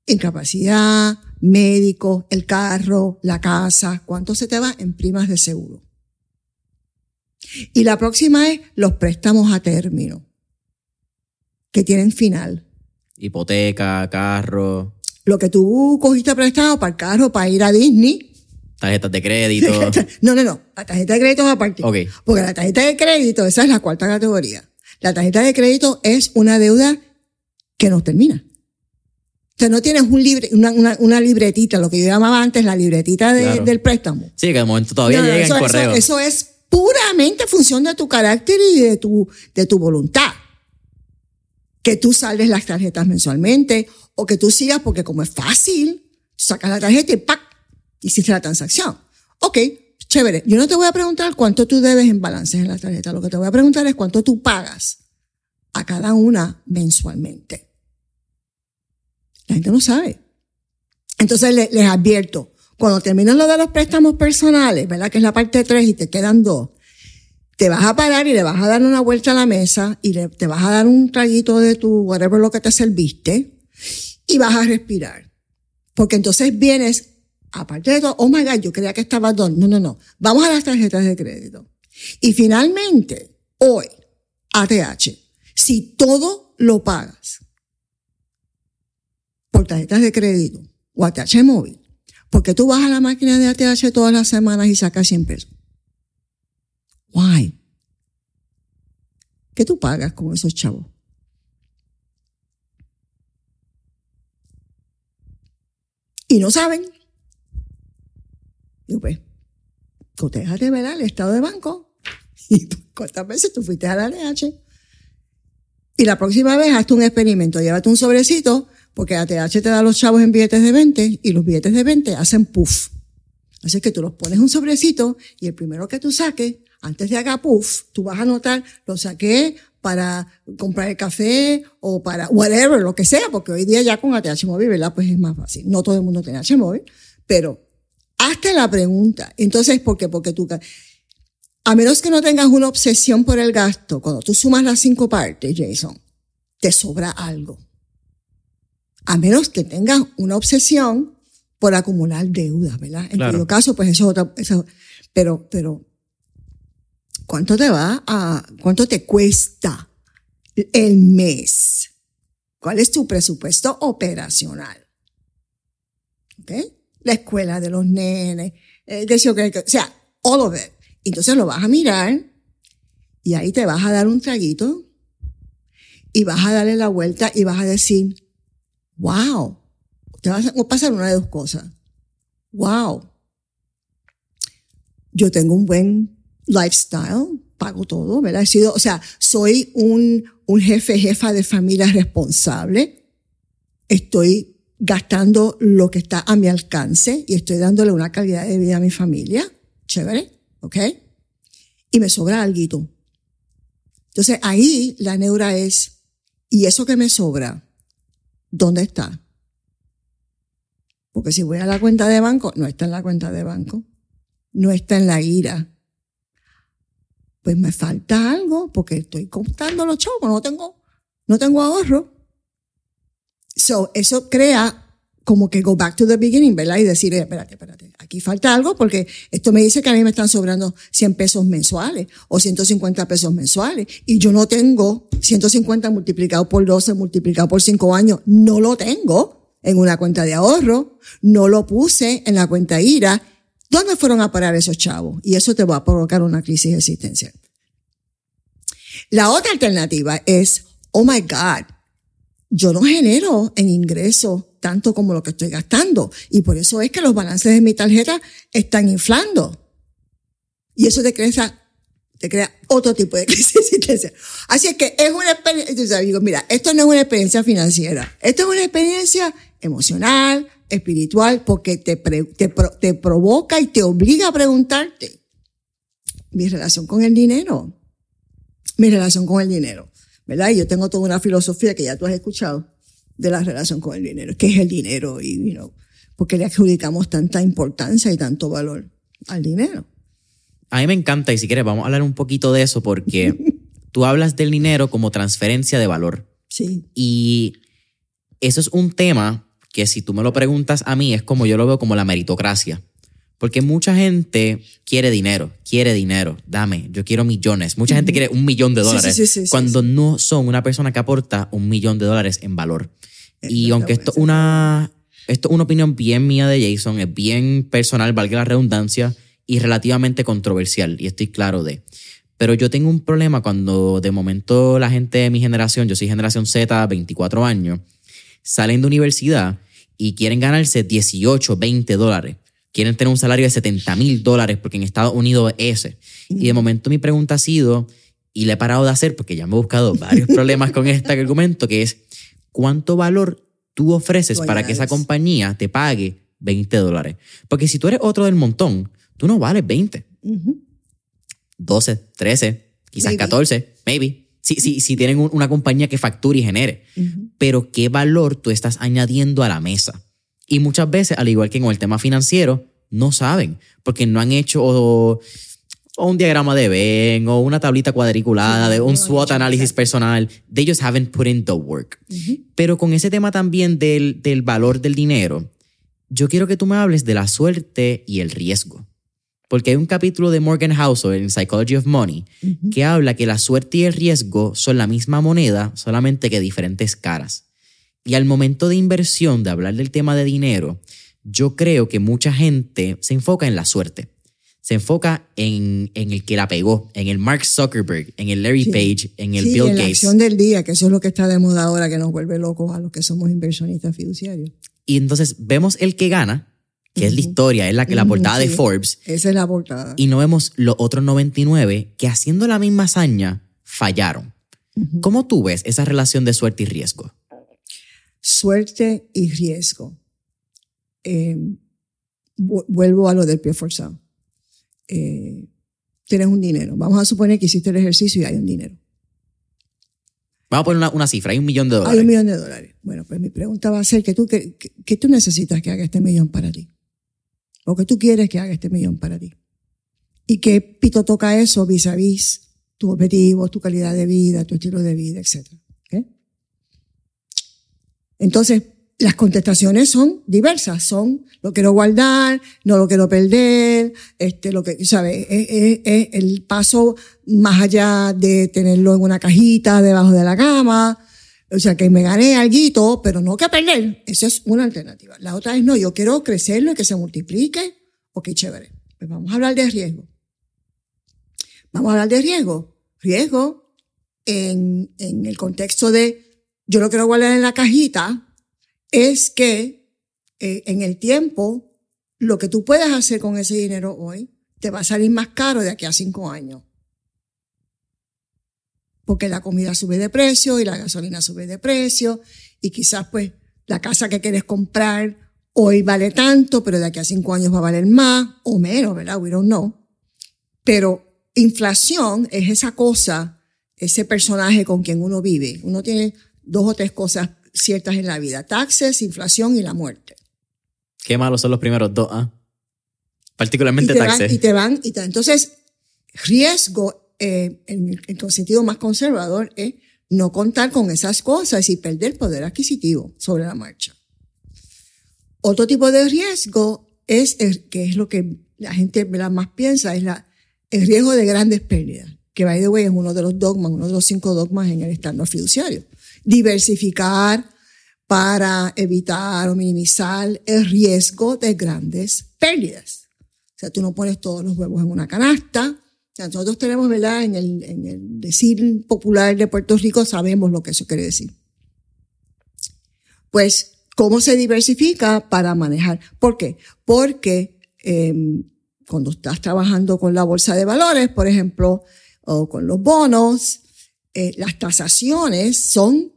S1: Incapacidad, médico, el carro, la casa, ¿cuánto se te va en primas de seguro? Y la próxima es los préstamos a término, que tienen final.
S2: Hipoteca, carro.
S1: Lo que tú cogiste prestado para el carro, para ir a Disney.
S2: Tarjetas de crédito.
S1: no, no, no. La tarjeta de crédito es aparte.
S2: Okay.
S1: Porque la tarjeta de crédito, esa es la cuarta categoría. La tarjeta de crédito es una deuda que no termina. O sea, no tienes un libre, una, una, una, libretita, lo que yo llamaba antes la libretita del préstamo.
S2: Sí, que de momento todavía llega en correo.
S1: eso es puramente función de tu carácter y de tu, de tu voluntad. Que tú saldes las tarjetas mensualmente o que tú sigas porque como es fácil, sacas la tarjeta y ¡pac! Hiciste la transacción. Ok, chévere. Yo no te voy a preguntar cuánto tú debes en balances en la tarjeta. Lo que te voy a preguntar es cuánto tú pagas a cada una mensualmente. La gente no sabe. Entonces les advierto, cuando terminan lo de los préstamos personales, ¿verdad? Que es la parte 3 y te quedan dos, te vas a parar y le vas a dar una vuelta a la mesa y te vas a dar un traguito de tu whatever lo que te serviste y vas a respirar. Porque entonces vienes, aparte de todo, oh my God, yo creía que estaba don. No, no, no. Vamos a las tarjetas de crédito. Y finalmente, hoy, ATH, si todo lo pagas por tarjetas de crédito o ATH móvil, porque tú vas a la máquina de ATH todas las semanas y sacas 100 pesos. Why? ¿Qué tú pagas con esos chavos? Y no saben. Digo, pues, cotéjate, ¿verdad? El estado de banco. ¿Y cuántas veces tú fuiste a la ATH? Y la próxima vez hazte un experimento. Llévate un sobrecito, porque ATH te da los chavos en billetes de 20 y los billetes de 20 hacen puff. Así que tú los pones un sobrecito y el primero que tú saques, antes de haga puff, tú vas a notar, lo saqué para comprar el café o para whatever, lo que sea, porque hoy día ya con ATH móvil, ¿verdad? Pues es más fácil. No todo el mundo tiene ATH móvil, pero hazte la pregunta. Entonces, ¿por qué? Porque tú, a menos que no tengas una obsesión por el gasto, cuando tú sumas las cinco partes, Jason, te sobra algo. A menos que tengas una obsesión por acumular deudas, ¿verdad? En
S2: Claro.
S1: todo caso, pues eso es otra, eso- pero, pero, ¿cuánto te va a, cuánto te cuesta el mes? ¿Cuál es tu presupuesto operacional? ¿Ok? La escuela de los nenes, yo, qué- qué- o sea, all of it. Entonces lo vas a mirar y ahí te vas a dar un traguito y vas a darle la vuelta y vas a decir, wow, te vas a pasar una de dos cosas. Wow, yo tengo un buen lifestyle, pago todo, ¿verdad? He sido, o sea, soy un, un jefe, jefa de familia responsable. Estoy gastando lo que está a mi alcance y estoy dándole una calidad de vida a mi familia. Chévere, ¿ok? Y me sobra algo. Entonces ahí la neura es, ¿y eso que me sobra? ¿Dónde está? Porque si voy a la cuenta de banco, no está en la cuenta de banco, no está en la ira. Pues me falta algo porque estoy contando los chavos, no tengo, no tengo ahorro. So, eso crea como que go back to the beginning, ¿verdad? Y decir, "Eh, espérate, espérate, aquí falta algo porque esto me dice que a mí me están sobrando 100 pesos mensuales o 150 pesos mensuales y yo no tengo 150 multiplicado por 12, multiplicado por 5 años, no lo tengo en una cuenta de ahorro, no lo puse en la cuenta IRA. ¿Dónde fueron a parar esos chavos? Y eso te va a provocar una crisis existencial. La otra alternativa es, oh my God, yo no genero en ingresos tanto como lo que estoy gastando. Y por eso es que los balances de mi tarjeta están inflando. Y eso te crea, te crea otro tipo de crisis. Así es que es una experiencia, o digo, mira, esto no es una experiencia financiera, esto es una experiencia emocional, espiritual, porque te, te, te provoca y te obliga a preguntarte mi relación con el dinero, mi relación con el dinero, ¿verdad? Y yo tengo toda una filosofía que ya tú has escuchado de la relación con el dinero, qué es el dinero y, you know, porque le adjudicamos tanta importancia y tanto valor al dinero.
S2: A mí me encanta y si quieres vamos a hablar un poquito de eso porque tú hablas del dinero como transferencia de valor.
S1: Sí,
S2: Y eso es un tema que si tú me lo preguntas a mí es como yo lo veo como la meritocracia. Porque mucha gente quiere dinero, quiere dinero, dame, yo quiero millones. Mucha gente quiere un millón de dólares
S1: sí, sí, sí,
S2: cuando no son una persona que aporta un millón de dólares en valor. Y aunque esto es una, esto es una opinión bien mía de Jason, es bien personal, valga la redundancia, y relativamente controversial, y estoy claro de. Pero yo tengo un problema cuando de momento la gente de mi generación, yo soy generación Z, 24 años, salen de universidad y quieren ganarse 18, 20 dólares. Quieren tener un salario de 70 mil dólares porque en Estados Unidos es ese. Y de momento mi pregunta ha sido, y le he parado de hacer porque ya me he buscado varios problemas con este argumento, que es, ¿cuánto valor tú ofreces
S1: Tú
S2: para que esa compañía te pague 20 dólares. Porque si tú eres otro del montón, tú no vales 20. 12, 13, quizás
S1: Maybe.
S2: 14, maybe. Si, si, si tienen un- una compañía que facture y genere. Pero ¿qué valor tú estás añadiendo a la mesa? Y muchas veces, al igual que con el tema financiero, no saben, porque no han hecho o, o un diagrama de Venn o una tablita cuadriculada,
S1: Sí,
S2: de un SWOT análisis personal. They just haven't put in the work. Pero con ese tema también del, del valor del dinero, yo quiero que tú me hables de la suerte y el riesgo. Porque hay un capítulo de Morgan Housel en Psychology of Money que habla que la suerte y el riesgo son la misma moneda, solamente que diferentes caras. Y al momento de inversión, de hablar del tema de dinero, yo creo que mucha gente se enfoca en la suerte. Se enfoca en, en el que la pegó, en el Mark Zuckerberg, en el Larry
S1: Sí.
S2: Page, en el
S1: sí,
S2: Bill
S1: en la
S2: Gates.
S1: acción del día, que eso es lo que está de moda ahora, que nos vuelve locos a los que somos inversionistas fiduciarios.
S2: Y entonces vemos el que gana, que es la historia, es la, que la portada de
S1: sí.
S2: Forbes,
S1: Esa es la portada.
S2: y no vemos los otros 99 que haciendo la misma hazaña fallaron. ¿Cómo tú ves esa relación de suerte y riesgo?
S1: Suerte y riesgo. Eh, vu- vuelvo a lo del pie forzado. Eh, tienes un dinero. Vamos a suponer que hiciste el ejercicio y hay un dinero.
S2: Vamos a poner una, una cifra, hay un millón de
S1: Hay
S2: dólares.
S1: un millón de dólares. Bueno, pues mi pregunta va a ser que tú, ¿qué, qué- qué tú necesitas que haga este millón para ti? ¿O qué tú quieres que haga este millón para ti? ¿Y qué pito toca eso vis a vis tu objetivo, tu calidad de vida, tu estilo de vida, etcétera? Entonces, las contestaciones son diversas, son lo quiero guardar, no lo quiero perder, este, lo que, ¿sabes? Es, es- es el paso más allá de tenerlo en una cajita debajo de la cama, o sea, que me gane algo, pero no que perder. Esa es una alternativa. La otra es, no, yo quiero crecerlo y que se multiplique. Ok, chévere. Pues vamos a hablar de riesgo. Vamos a hablar de riesgo. Riesgo en, en el contexto de yo lo quiero guardar en la cajita es que eh, en el tiempo lo que tú puedas hacer con ese dinero hoy te va a salir más caro de aquí a cinco años. Porque la comida sube de precio y la gasolina sube de precio y quizás pues la casa que quieres comprar hoy vale tanto, pero de aquí a cinco años va a valer más o menos, ¿verdad? We don't know. Pero inflación es esa cosa, ese personaje con quien uno vive. Uno tiene dos o tres cosas ciertas en la vida. Taxes, inflación y la muerte.
S2: Qué malos son los primeros dos, ¿ah? Particularmente
S1: y te van,
S2: taxes.
S1: y te van, y te- entonces, riesgo, eh, en, el- en el sentido más conservador, es no contar con esas cosas y perder poder adquisitivo sobre la marcha. Otro tipo de riesgo es, el, que es lo que la gente ¿verdad? más piensa, es la, el riesgo de grandes pérdidas, que by the way es uno de los dogmas, uno de los cinco dogmas en el estándar fiduciario. Diversificar para evitar o minimizar el riesgo de grandes pérdidas. O sea, tú no pones todos los huevos en una canasta. O sea, nosotros tenemos, ¿verdad? En el, en el decir popular de Puerto Rico sabemos lo que eso quiere decir. Pues, ¿cómo se diversifica para manejar? ¿Por qué? Porque eh, cuando estás trabajando con la bolsa de valores, por ejemplo, o con los bonos, eh, las tasaciones son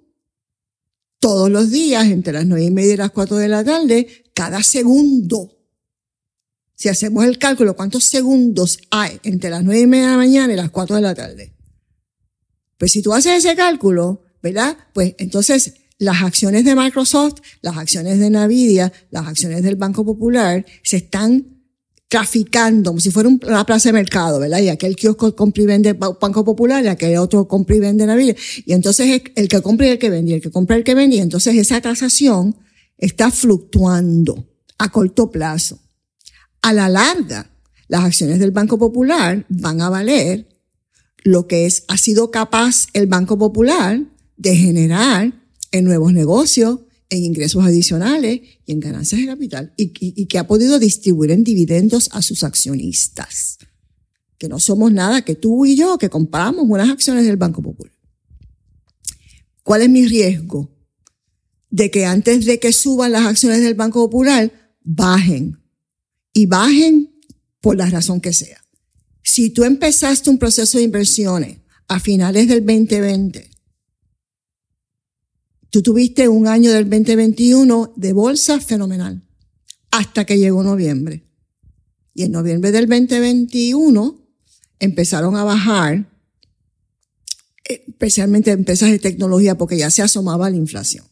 S1: todos los días entre las nueve y media y las cuatro de la tarde, cada segundo. Si hacemos el cálculo, ¿cuántos segundos hay entre las nueve y media de la mañana y las cuatro de la tarde? Pues si tú haces ese cálculo, ¿verdad? Pues entonces las acciones de Microsoft, las acciones de Nvidia, las acciones del Banco Popular se están traficando como si fuera un- una plaza de mercado, ¿verdad? Y aquel kiosco compra y vende Ba- Banco Popular y aquel otro compra y vende Nvidia. Y entonces el- el que compra y el que vende, y el que compra y el que vende. Y entonces esa tasación está fluctuando a corto plazo. A la larga, las acciones del Banco Popular van a valer lo que es, ha sido capaz el Banco Popular de generar en nuevos negocios, en ingresos adicionales y en ganancias de capital y, y- y que ha podido distribuir en dividendos a sus accionistas. Que no somos nada que tú y yo que compramos unas acciones del Banco Popular. ¿Cuál es mi riesgo? De que antes de que suban las acciones del Banco Popular, bajen. Y bajen por la razón que sea. Si tú empezaste un proceso de inversiones a finales del 2020, tú tuviste un año del 2021 de bolsa fenomenal. hasta que llegó noviembre. Y en noviembre del 2021 empezaron a bajar, eh, especialmente empresas de tecnología, porque ya se asomaba la inflación.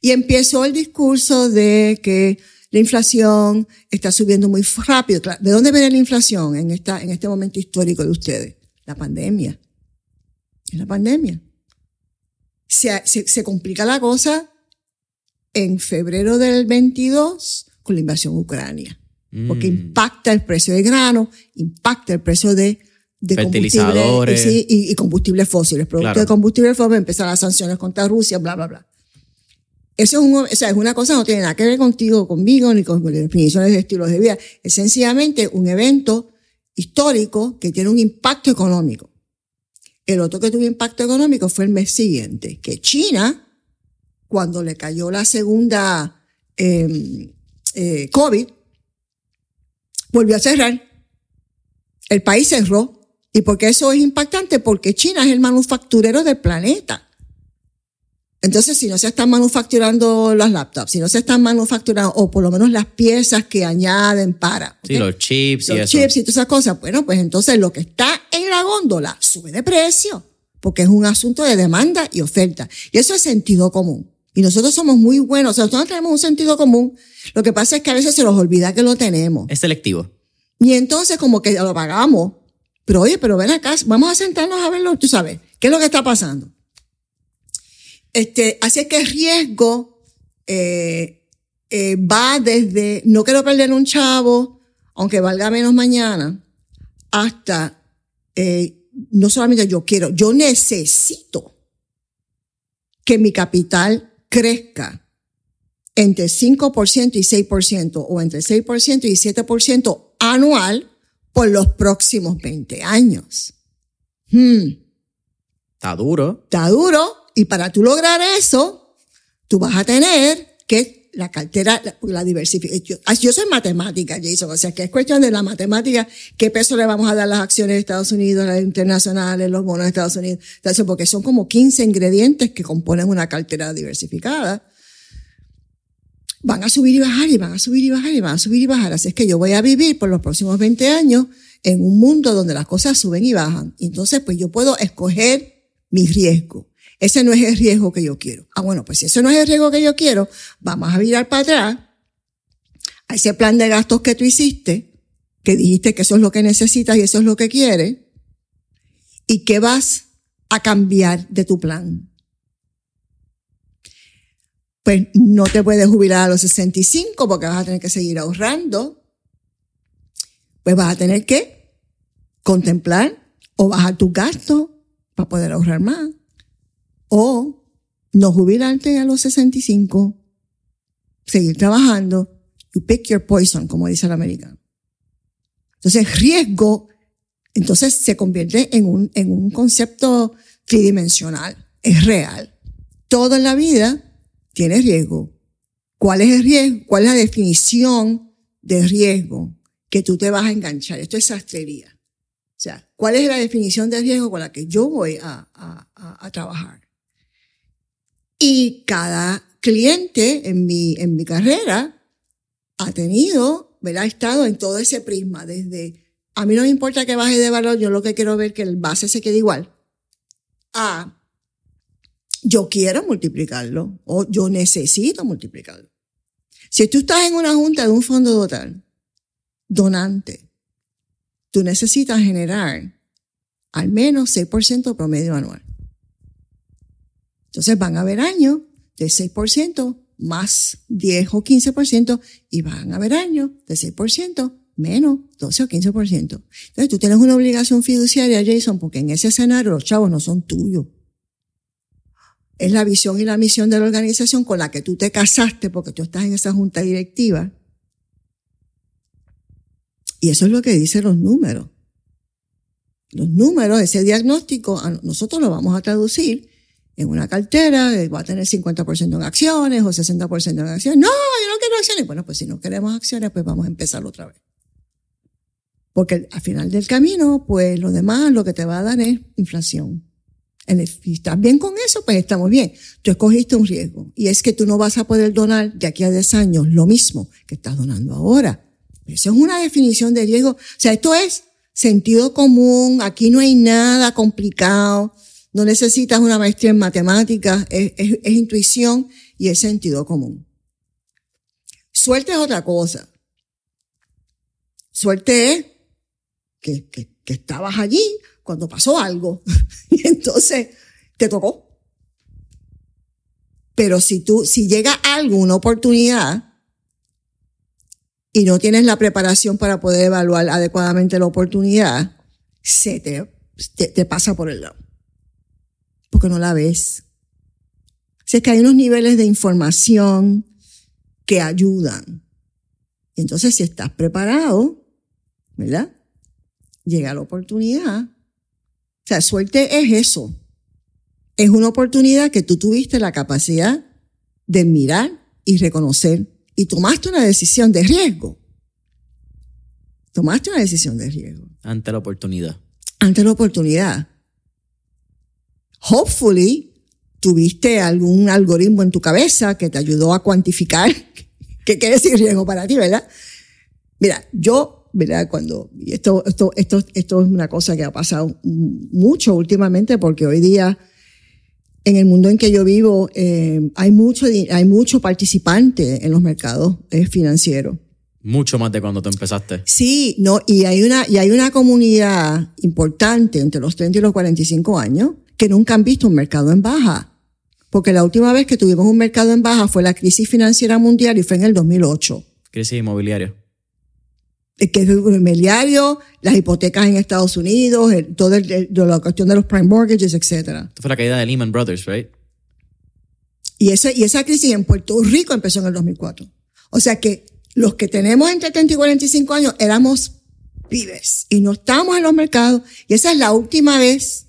S1: Y empezó el discurso de que la inflación está subiendo muy rápido. ¿De dónde viene la inflación en, esta, en este momento histórico de ustedes? La pandemia. Es la pandemia. Se, se, se complica la cosa en febrero del 22 con la invasión Ucrania. Porque
S2: Mm.
S1: impacta el precio de grano, impacta el precio de, de combustible
S2: Fertilizadores.
S1: y, sí, y, y combustibles fósiles. Productos
S2: Claro.
S1: de combustibles fósiles, empiezan las sanciones contra Rusia, bla, bla, bla. Eso es, un, o sea, es una cosa que no tiene nada que ver contigo, conmigo, ni con definiciones de estilos de vida. Es sencillamente un evento histórico que tiene un impacto económico. El otro que tuvo impacto económico fue el mes siguiente, que China, cuando le cayó la segunda eh, eh, COVID, volvió a cerrar. El país cerró. ¿Y por qué eso es impactante? Porque China es el manufacturero del planeta. Entonces, si no se están manufacturando las laptops, si no se están manufacturando, o por lo menos las piezas que añaden para.
S2: Sí, los chips y
S1: los chips y todas esas cosas, bueno, pues entonces lo que está en la góndola sube de precio, porque es un asunto de demanda y oferta. Y eso es sentido común. Y nosotros somos muy buenos, o sea, nosotros tenemos un sentido común. Lo que pasa es que a veces se nos olvida que lo tenemos.
S2: Es selectivo.
S1: Y entonces como que lo pagamos. Pero oye, pero ven acá, vamos a sentarnos a verlo, tú sabes, ¿qué es lo que está pasando? Este, así es que el riesgo eh, eh, va desde no quiero perder un chavo, aunque valga menos mañana, hasta eh, no solamente yo quiero, yo necesito que mi capital crezca entre 5% y 6% o entre 6% y 7% anual por los próximos 20 años. Hmm,
S2: Está duro.
S1: está duro y para tú lograr eso, tú vas a tener que la cartera, la, la diversificación. Yo, yo soy matemática, Jason, o sea que es cuestión de la matemática, qué peso le vamos a dar las acciones de Estados Unidos, las internacionales, los bonos de Estados Unidos, Entonces, porque son como 15 ingredientes que componen una cartera diversificada van a subir y bajar y van a subir y bajar y van a subir y bajar. Así es que yo voy a vivir por los próximos 20 años en un mundo donde las cosas suben y bajan. Entonces, pues yo puedo escoger mi riesgo. Ese no es el riesgo que yo quiero. Ah, bueno, pues si ese no es el riesgo que yo quiero, vamos a virar para atrás a ese plan de gastos que tú hiciste, que dijiste que eso es lo que necesitas y eso es lo que quieres, y que vas a cambiar de tu plan pues no te puedes jubilar a los 65 porque vas a tener que seguir ahorrando. Pues vas a tener que contemplar o bajar tus gastos para poder ahorrar más. O no jubilarte a los 65, seguir trabajando. You pick your poison, como dice el americano. Entonces, riesgo, entonces se convierte en un, en un concepto tridimensional. Es real. Todo en la vida tiene riesgo. ¿Cuál es el riesgo? ¿Cuál es la definición de riesgo que tú te vas a enganchar? Esto es sastrería. O sea, ¿cuál es la definición de riesgo con la que yo voy a, a, a, a trabajar? Y cada cliente en mi, en mi carrera ha tenido, ¿verdad? Ha estado en todo ese prisma, desde, a mí no me importa que baje de valor, yo lo que quiero ver que el base se quede igual, a, yo quiero multiplicarlo o yo necesito multiplicarlo. Si tú estás en una junta de un fondo total, donante, tú necesitas generar al menos 6% promedio anual. Entonces van a haber años de 6% más 10 o 15% y van a haber años de 6% menos 12 o 15%. Entonces tú tienes una obligación fiduciaria, Jason, porque en ese escenario los chavos no son tuyos es la visión y la misión de la organización con la que tú te casaste porque tú estás en esa junta directiva. Y eso es lo que dicen los números. Los números, ese diagnóstico, nosotros lo vamos a traducir en una cartera, va a tener 50% en acciones o 60% en acciones. No, yo no quiero acciones. Bueno, pues si no queremos acciones, pues vamos a empezar otra vez. Porque al final del camino, pues lo demás lo que te va a dar es inflación Si estás bien con eso, pues estamos bien. Tú escogiste un riesgo y es que tú no vas a poder donar de aquí a 10 años lo mismo que estás donando ahora. Eso es una definición de riesgo. O sea, esto es sentido común, aquí no hay nada complicado, no necesitas una maestría en matemáticas, es, intuición y es sentido común. Suerte es otra cosa. Suerte es que, que, estabas allí cuando pasó algo y entonces te tocó. Pero si tú, si llega algo, una oportunidad, y no tienes la preparación para poder evaluar adecuadamente la oportunidad, se te, te, pasa por el lado. Porque no la ves. O es que hay unos niveles de información que ayudan. Entonces, si estás preparado, ¿verdad? Llega la oportunidad. O sea, suerte es eso. Es una oportunidad que tú tuviste la capacidad de mirar y reconocer y tomaste una decisión de riesgo. Tomaste una decisión de riesgo.
S2: Ante la oportunidad.
S1: Ante la oportunidad. Hopefully, tuviste algún algoritmo en tu cabeza que te ayudó a cuantificar qué quiere decir riesgo para ti, ¿verdad? Mira, yo, ¿verdad? Cuando, esto, esto, esto, esto es una cosa que ha pasado mucho últimamente porque hoy día en el mundo en que yo vivo eh, hay mucho hay mucho participante en los mercados eh, financieros.
S2: Mucho más de cuando tú empezaste.
S1: Sí, no, y hay una y hay una comunidad importante entre los 30 y los 45 años que nunca han visto un mercado en baja. Porque la última vez que tuvimos un mercado en baja fue la crisis financiera mundial y fue en el 2008.
S2: Crisis inmobiliaria
S1: que es el inmobiliario, las hipotecas en Estados Unidos, toda la cuestión de los prime mortgages, etc.
S2: Esto fue la caída de Lehman Brothers, right?
S1: Y, ese, y esa crisis en Puerto Rico empezó en el 2004. O sea que los que tenemos entre 30 y 45 años éramos pibes y no estamos en los mercados. Y esa es la última vez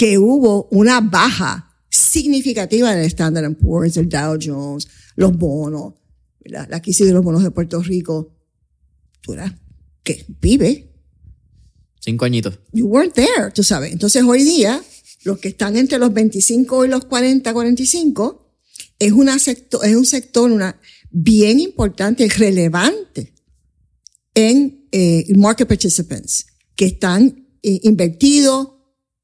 S1: que hubo una baja significativa del Standard Poor's, el Dow Jones, los bonos, la, la crisis de los bonos de Puerto Rico tú eras que vive.
S2: Cinco añitos.
S1: You weren't there, tú sabes. Entonces hoy día, los que están entre los 25 y los 40, 45, es, una sector, es un sector una, bien importante, relevante en eh, market participants, que están eh, invertidos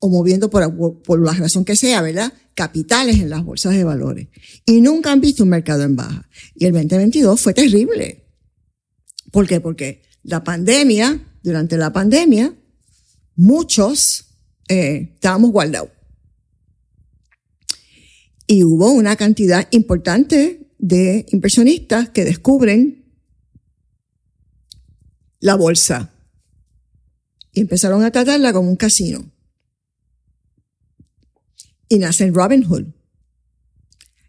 S1: o moviendo por, por la razón que sea, ¿verdad? Capitales en las bolsas de valores. Y nunca han visto un mercado en baja. Y el 2022 fue terrible. ¿Por qué? Porque la pandemia, durante la pandemia, muchos eh, estábamos guardados. Y hubo una cantidad importante de inversionistas que descubren la bolsa y empezaron a tratarla como un casino. Y nacen Robinhood.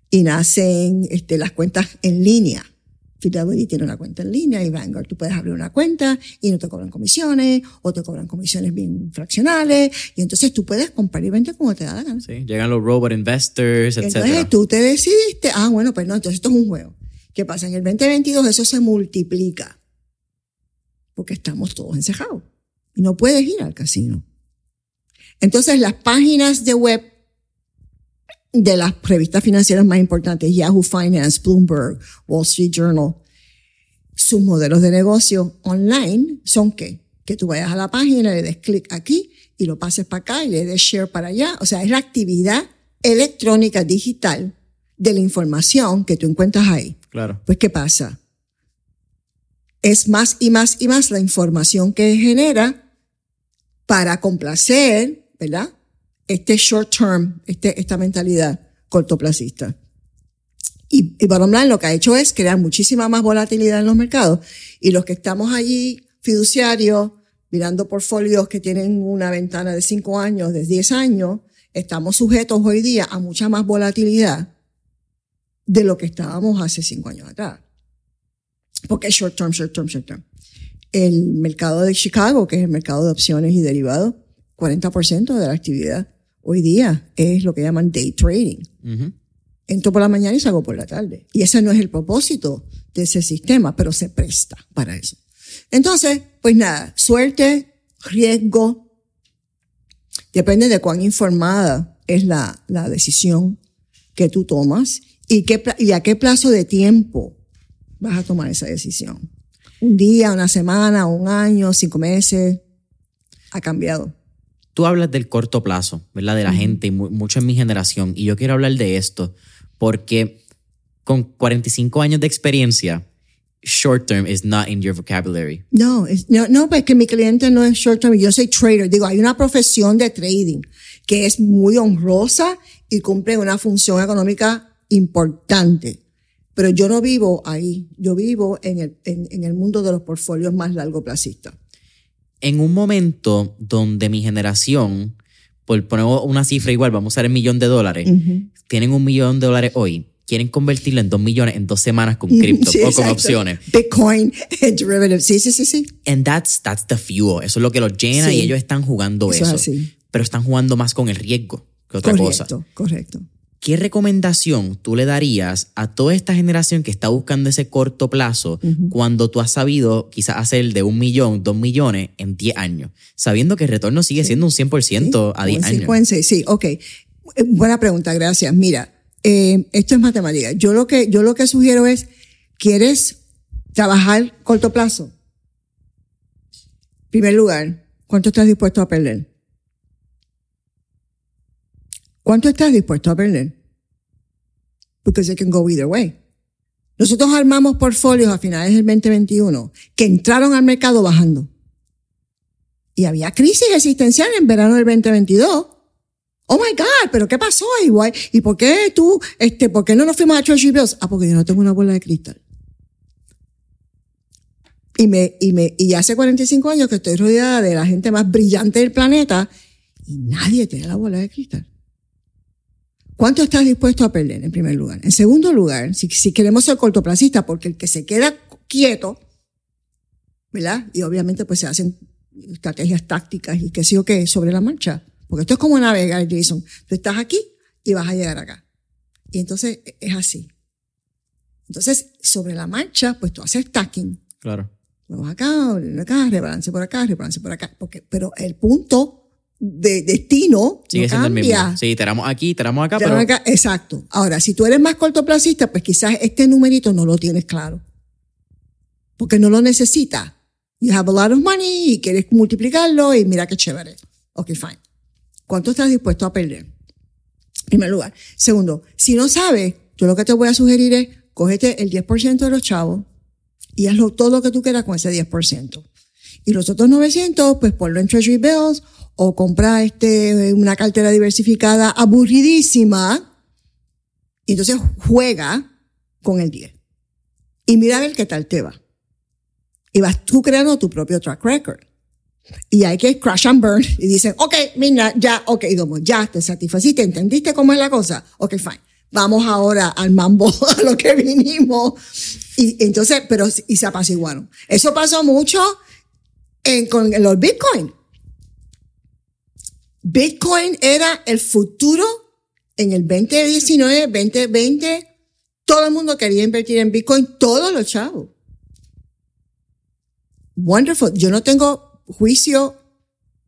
S1: Y nacen este, las cuentas en línea. Fidelity tiene una cuenta en línea y Vanguard. Tú puedes abrir una cuenta y no te cobran comisiones o te cobran comisiones bien fraccionales y entonces tú puedes comprar y vender como te da la gana.
S2: Sí, llegan los robot investors, etc.
S1: Entonces tú te decidiste, ah, bueno, pues no, entonces esto es un juego. ¿Qué pasa? En el 2022 eso se multiplica porque estamos todos encejados y no puedes ir al casino. Entonces las páginas de web de las revistas financieras más importantes, Yahoo Finance, Bloomberg, Wall Street Journal, sus modelos de negocio online son qué? Que tú vayas a la página, le des clic aquí y lo pases para acá y le des share para allá. O sea, es la actividad electrónica digital de la información que tú encuentras ahí.
S2: Claro.
S1: Pues, ¿qué pasa? Es más y más y más la información que genera para complacer, ¿verdad? Este short term, este, esta mentalidad cortoplacista. Y, y bottom line lo que ha hecho es crear muchísima más volatilidad en los mercados. Y los que estamos allí, fiduciarios, mirando portfolios que tienen una ventana de 5 años, de 10 años, estamos sujetos hoy día a mucha más volatilidad de lo que estábamos hace 5 años atrás. Porque es short term, short term, short term. El mercado de Chicago, que es el mercado de opciones y derivados, 40% de la actividad hoy día es lo que llaman day trading. Entro por la mañana y salgo por la tarde. Y ese no es el propósito de ese sistema, pero se presta para eso. Entonces, pues nada, suerte, riesgo, Depende de cuán informada es la, la decisión que tú tomas y, qué, y a qué plazo de tiempo vas a tomar esa decisión. Un día, una semana, un año, cinco meses, ha cambiado.
S2: Tú hablas del corto plazo, ¿verdad? De la gente y mucho en mi generación. Y yo quiero hablar de esto porque con 45 años de experiencia, short term is not in your vocabulary.
S1: No, no, no, pues que mi cliente no es short term, yo soy trader. Digo, hay una profesión de trading que es muy honrosa y cumple una función económica importante. Pero yo no vivo ahí, yo vivo en el, en, el mundo de los portfolios más largo placistas.
S2: En un momento donde mi generación, por poner una cifra igual, vamos a usar el millón de dólares, tienen un millón de dólares hoy, quieren convertirlo en dos millones en dos semanas con cripto o con opciones.
S1: Bitcoin, derivatives, sí, sí, sí, sí.
S2: And that's, that's the fuel. Eso es lo que los llena y ellos están jugando eso. Pero están jugando más con el riesgo que otra cosa.
S1: Correcto, correcto.
S2: ¿Qué recomendación tú le darías a toda esta generación que está buscando ese corto plazo cuando tú has sabido quizás hacer de un millón, dos millones en 10 años, sabiendo que el retorno sigue siendo un 100% a 10 años?
S1: Sí, ok. Eh, buena pregunta, gracias. Mira, eh, esto es matemática. Yo lo que, yo lo que sugiero es, ¿quieres trabajar corto plazo? primer lugar, ¿cuánto estás dispuesto a perder? ¿Cuánto estás dispuesto a perder? Because it can go either way. Nosotros armamos portfolios a finales del 2021 que entraron al mercado bajando. Y había crisis existencial en verano del 2022 Oh my God, pero ¿qué pasó igual? ¿Y por qué tú, este, por qué no nos fuimos a Treasury Bills? Ah, porque yo no tengo una bola de cristal. Y me, y me, y hace 45 años que estoy rodeada de la gente más brillante del planeta y nadie tiene la bola de cristal. ¿Cuánto estás dispuesto a perder en primer lugar? En segundo lugar, si, si queremos ser cortoplacistas, porque el que se queda quieto, ¿verdad? Y obviamente pues se hacen estrategias tácticas y qué sé yo qué sobre la marcha porque esto es como navegar, Jason. Tú estás aquí y vas a llegar acá. Y entonces es así. Entonces, sobre la marcha, pues tú haces stacking.
S2: Claro.
S1: Vamos acá, acá, rebalance por acá, rebalance por acá. Porque, pero el punto de destino Sigue siendo el mismo.
S2: Sí, tenemos aquí, tenemos acá, pero...
S1: Acá. Exacto. Ahora, si tú eres más cortoplacista, pues quizás este numerito no lo tienes claro. Porque no lo necesitas. You have a lot of money y quieres multiplicarlo y mira qué chévere. Ok, fine. ¿Cuánto estás dispuesto a perder? primer lugar. Segundo, si no sabes, yo lo que te voy a sugerir es, cógete el 10% de los chavos y hazlo todo lo que tú quieras con ese 10%. Y los otros 900, pues ponlo en Treasury Bills o compra este, una cartera diversificada aburridísima. Y entonces juega con el 10. Y mira a ver qué tal te va. Y vas tú creando tu propio track record y hay que crash and burn y dicen, ok, mira, ya, ok, ya te satisfaciste, entendiste cómo es la cosa, ok, fine. Vamos ahora al mambo, a lo que vinimos. Y entonces, pero, y se apaciguaron. Eso pasó mucho en, con los Bitcoin. Bitcoin era el futuro en el 2019, 2020. Todo el mundo quería invertir en Bitcoin, todos los chavos. Wonderful. Yo no tengo juicio,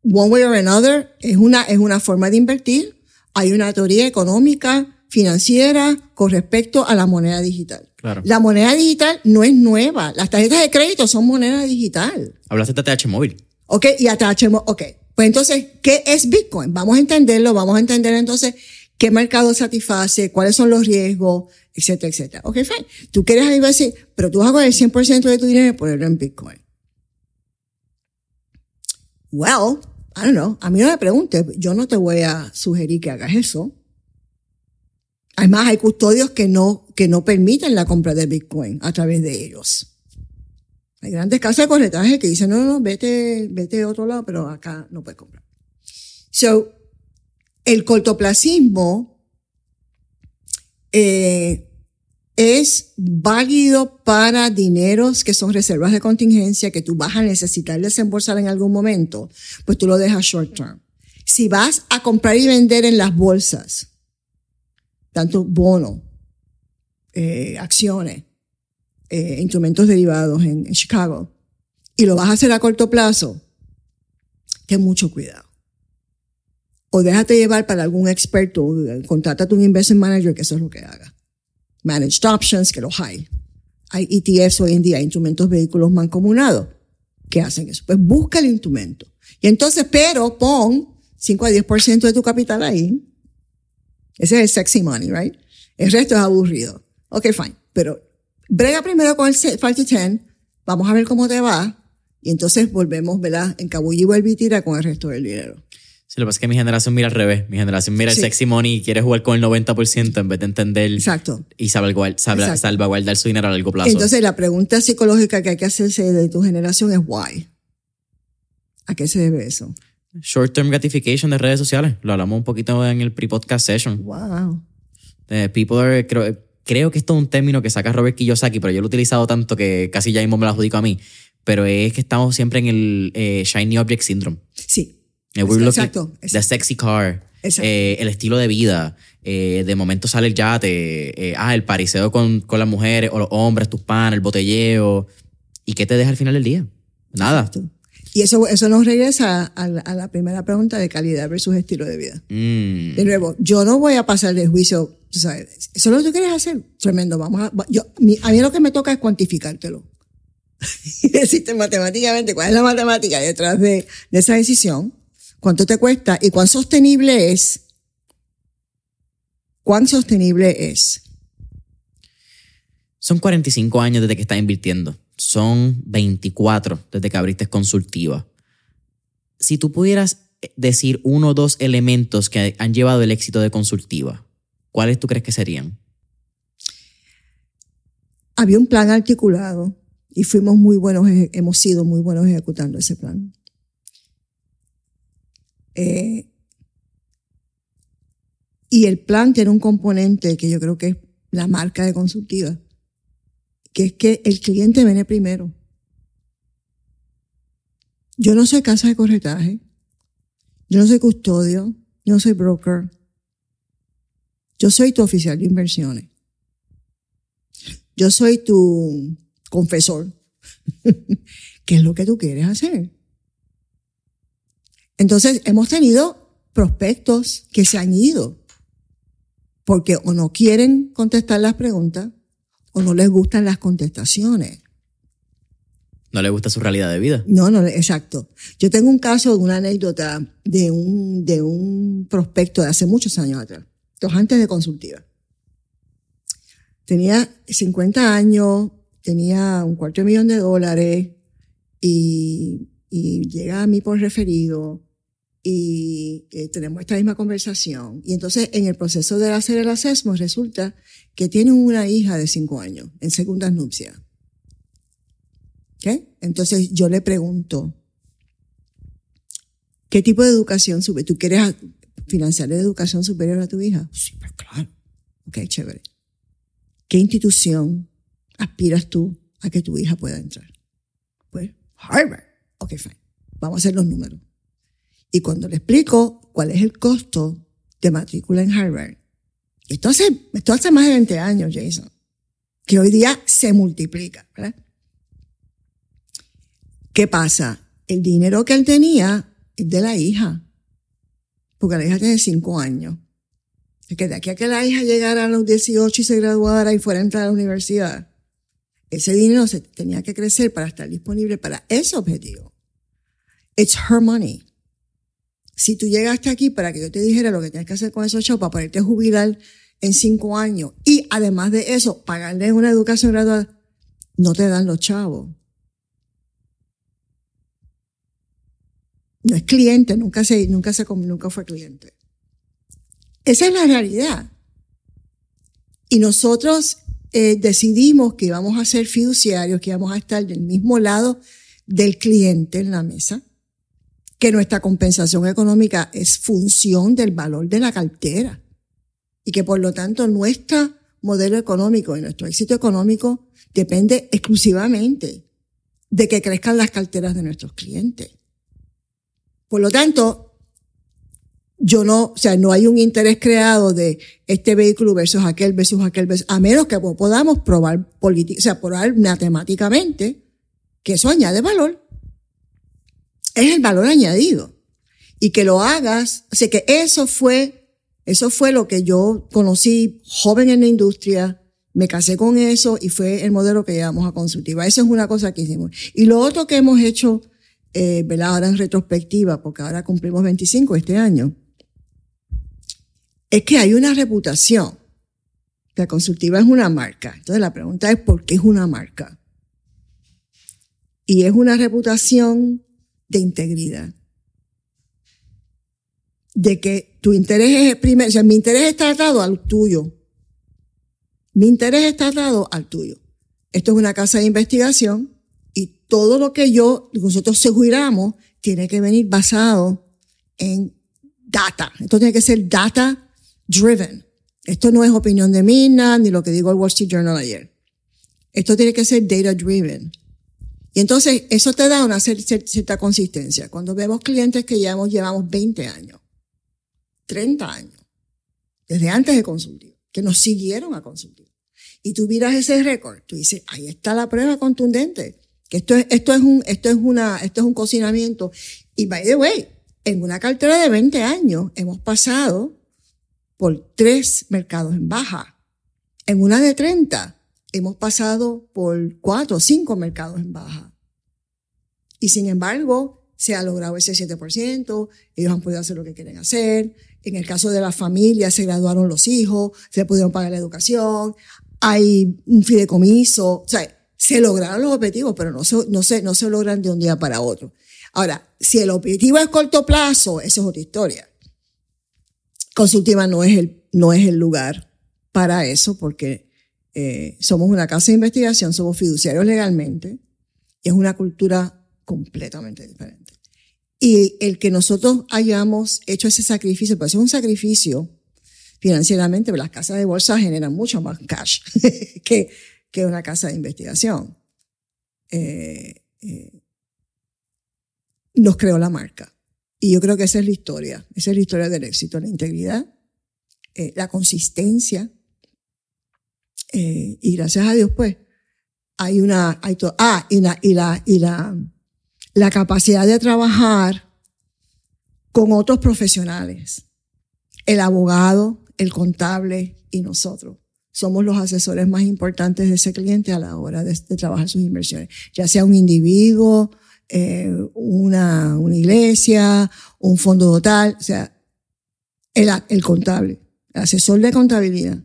S1: one way or another, es una, es una forma de invertir. Hay una teoría económica, financiera, con respecto a la moneda digital. La moneda digital no es nueva. Las tarjetas de crédito son moneda digital.
S2: Hablaste de ATH móvil.
S1: Ok, y ATH móvil. Ok. Pues entonces, ¿qué es Bitcoin? Vamos a entenderlo, vamos a entender entonces qué mercado satisface, cuáles son los riesgos, etcétera, etcétera. Ok, fine. Tú quieres decir, pero tú vas a coger el 100% de tu dinero y ponerlo en Bitcoin. Well, I don't know. A mí no me preguntes. Yo no te voy a sugerir que hagas eso. Además, hay custodios que no, que no permiten la compra de Bitcoin a través de ellos. Hay grandes casas de corretaje que dicen, no, no, vete, vete a otro lado, pero acá no puedes comprar. So, el cortoplacismo eh, es válido para dineros que son reservas de contingencia que tú vas a necesitar desembolsar en algún momento, pues tú lo dejas short term. Si vas a comprar y vender en las bolsas, tanto bono, eh, acciones, eh, instrumentos derivados en, en Chicago, y lo vas a hacer a corto plazo, ten mucho cuidado. o déjate llevar para algún experto, contrátate un investment manager que eso es lo que haga. Managed options, que los hay. Hay ETFs hoy en día, instrumentos vehículos mancomunados, que hacen eso. Pues busca el instrumento. Y entonces, pero pon 5 a 10% de tu capital ahí. Ese es el sexy money, right? El resto es aburrido. Ok, fine. Pero brega primero con el 5 to 10, vamos a ver cómo te va, y entonces volvemos, ¿verdad? En Cabulla y vuelve y tira con el resto del dinero.
S2: Sí, lo que pasa es que mi generación mira al revés. Mi generación mira el sexy money y quiere jugar con el 90% en vez de entender
S1: Exacto.
S2: y salvaguardar, salvaguardar su dinero a largo plazo.
S1: Entonces, la pregunta psicológica que hay que hacerse de tu generación es why. ¿A qué se debe eso?
S2: Short term gratification de redes sociales. Lo hablamos un poquito en el pre-podcast session.
S1: Wow.
S2: Eh, people are, creo, creo, que esto es un término que saca Robert Kiyosaki, pero yo lo he utilizado tanto que casi ya mismo me lo adjudico a mí. Pero es que estamos siempre en el eh, Shiny Object Syndrome.
S1: Sí.
S2: Eh, exacto, The sexy car. Eh, el estilo de vida. Eh, de momento sale el yate. ah, el pariseo con, con, las mujeres o los hombres, tus panes, el botelleo. ¿Y qué te deja al final del día? Nada.
S1: Y eso, eso nos regresa a la, primera pregunta de calidad versus estilo de vida.
S2: Mm.
S1: De nuevo, yo no voy a pasar de juicio, tú sabes, eso es lo que tú quieres hacer, tremendo, vamos a, yo, a mí lo que me toca es cuantificártelo. y decirte matemáticamente cuál es la matemática detrás de, de esa decisión cuánto te cuesta y cuán sostenible es. ¿Cuán sostenible es?
S2: Son 45 años desde que estás invirtiendo. Son 24 desde que abriste consultiva. Si tú pudieras decir uno o dos elementos que han llevado el éxito de consultiva, ¿cuáles tú crees que serían?
S1: Había un plan articulado y fuimos muy buenos, hemos sido muy buenos ejecutando ese plan. Eh, y el plan tiene un componente que yo creo que es la marca de consultiva, que es que el cliente viene primero. Yo no soy casa de corretaje, yo no soy custodio, yo no soy broker, yo soy tu oficial de inversiones. Yo soy tu confesor. ¿Qué es lo que tú quieres hacer? Entonces, hemos tenido prospectos que se han ido porque o no quieren contestar las preguntas o no les gustan las contestaciones.
S2: No les gusta su realidad de vida.
S1: No, no, exacto. Yo tengo un caso, una anécdota de un, de un prospecto de hace muchos años atrás, dos antes de consultiva. Tenía 50 años, tenía un cuarto de millón de dólares y, y llega a mí por referido y eh, tenemos esta misma conversación. Y entonces en el proceso de hacer el assessment resulta que tiene una hija de cinco años en segundas nupcias. ¿Okay? Entonces yo le pregunto, ¿qué tipo de educación sube? ¿Tú quieres financiar la educación superior a tu hija? Sí, pero claro. Ok, chévere. ¿Qué institución aspiras tú a que tu hija pueda entrar? Pues Harvard. Ok, fine. Vamos a hacer los números. Y cuando le explico cuál es el costo de matrícula en Harvard, esto hace, esto hace más de 20 años, Jason, que hoy día se multiplica, ¿verdad? ¿Qué pasa? El dinero que él tenía es de la hija, porque la hija tiene 5 años. Es que de aquí a que la hija llegara a los 18 y se graduara y fuera a entrar a la universidad, ese dinero se tenía que crecer para estar disponible para ese objetivo. It's her money si tú llegaste aquí para que yo te dijera lo que tienes que hacer con esos chavos para poderte jubilar en cinco años y además de eso, pagarle una educación graduada, no te dan los chavos. No es cliente, nunca se, nunca se, nunca fue cliente. Esa es la realidad. Y nosotros eh, decidimos que íbamos a ser fiduciarios, que íbamos a estar del mismo lado del cliente en la mesa que nuestra compensación económica es función del valor de la cartera y que por lo tanto nuestro modelo económico y nuestro éxito económico depende exclusivamente de que crezcan las carteras de nuestros clientes. Por lo tanto, yo no, o sea, no hay un interés creado de este vehículo versus aquel versus aquel versus, a menos que podamos probar política, o sea, probar matemáticamente que eso añade valor es el valor añadido. y que lo hagas. O sea que eso fue, eso fue lo que yo conocí joven en la industria, me casé con eso y fue el modelo que llevamos a consultiva. Eso es una cosa que hicimos. Y lo otro que hemos hecho, eh, ¿verdad? Ahora en retrospectiva, porque ahora cumplimos 25 este año, es que hay una reputación. La consultiva es una marca. Entonces la pregunta es, ¿por qué es una marca? Y es una reputación de integridad. De que tu interés es primero, o sea, mi interés está atado al tuyo. Mi interés está atado al tuyo. Esto es una casa de investigación y todo lo que yo, nosotros aseguramos, tiene que venir basado en data. Esto tiene que ser data driven. Esto no es opinión de Mina ni lo que digo el Wall Street Journal ayer. Esto tiene que ser data driven. Y entonces eso te da una cierta consistencia. Cuando vemos clientes que llevamos, llevamos 20 años, 30 años, desde antes de consultivo, que nos siguieron a consultivo. Y tú miras ese récord, tú dices, ahí está la prueba contundente, que esto es, esto es un, esto es una, esto es un cocinamiento. Y by the way, en una cartera de 20 años hemos pasado por tres mercados en baja. En una de 30 hemos pasado por cuatro o cinco mercados en baja. Y sin embargo, se ha logrado ese 7%, ellos han podido hacer lo que quieren hacer. En el caso de la familia, se graduaron los hijos, se pudieron pagar la educación, hay un fideicomiso, o sea, se lograron los objetivos, pero no se, no se, no se logran de un día para otro. Ahora, si el objetivo es corto plazo, esa es otra historia. Consultiva no es el, no es el lugar para eso porque eh, somos una casa de investigación, somos fiduciarios legalmente, y es una cultura completamente diferente. Y el que nosotros hayamos hecho ese sacrificio, pues es un sacrificio financieramente, pero las casas de bolsa generan mucho más cash que, que una casa de investigación. Eh, eh, nos creó la marca. Y yo creo que esa es la historia, esa es la historia del éxito, la integridad, la consistencia, eh, y gracias a Dios, pues, hay una, hay todo, ah, y la, y la, y la, la capacidad de trabajar con otros profesionales. El abogado, el contable y nosotros. Somos los asesores más importantes de ese cliente a la hora de, trabajar sus inversiones. Ya sea un individuo, eh, una, una iglesia, un fondo total, o sea, el, el contable, el asesor de contabilidad,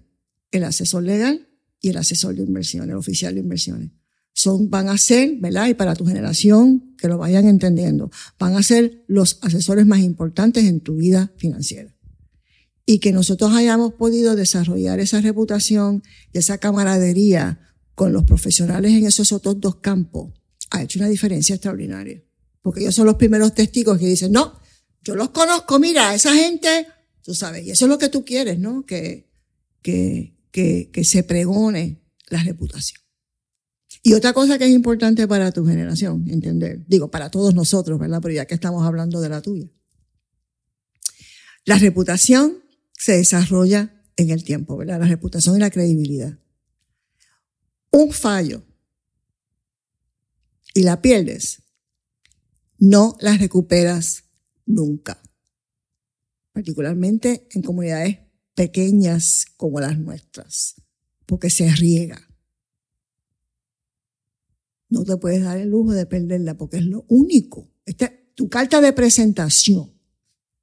S1: el asesor legal y el asesor de inversiones, el oficial de inversiones. Son, van a ser, ¿verdad? Y para tu generación, que lo vayan entendiendo, van a ser los asesores más importantes en tu vida financiera. Y que nosotros hayamos podido desarrollar esa reputación y esa camaradería con los profesionales en esos otros dos campos ha hecho una diferencia extraordinaria. Porque ellos son los primeros testigos que dicen, no, yo los conozco, mira, esa gente, tú sabes, y eso es lo que tú quieres, ¿no? Que, que, que, se pregone la reputación. Y otra cosa que es importante para tu generación, entender, digo, para todos nosotros, ¿verdad? Pero ya que estamos hablando de la tuya. La reputación se desarrolla en el tiempo, ¿verdad? La reputación y la credibilidad. Un fallo y la pierdes, no la recuperas nunca. Particularmente en comunidades pequeñas como las nuestras, porque se riega. No te puedes dar el lujo de perderla porque es lo único. Este, tu carta de presentación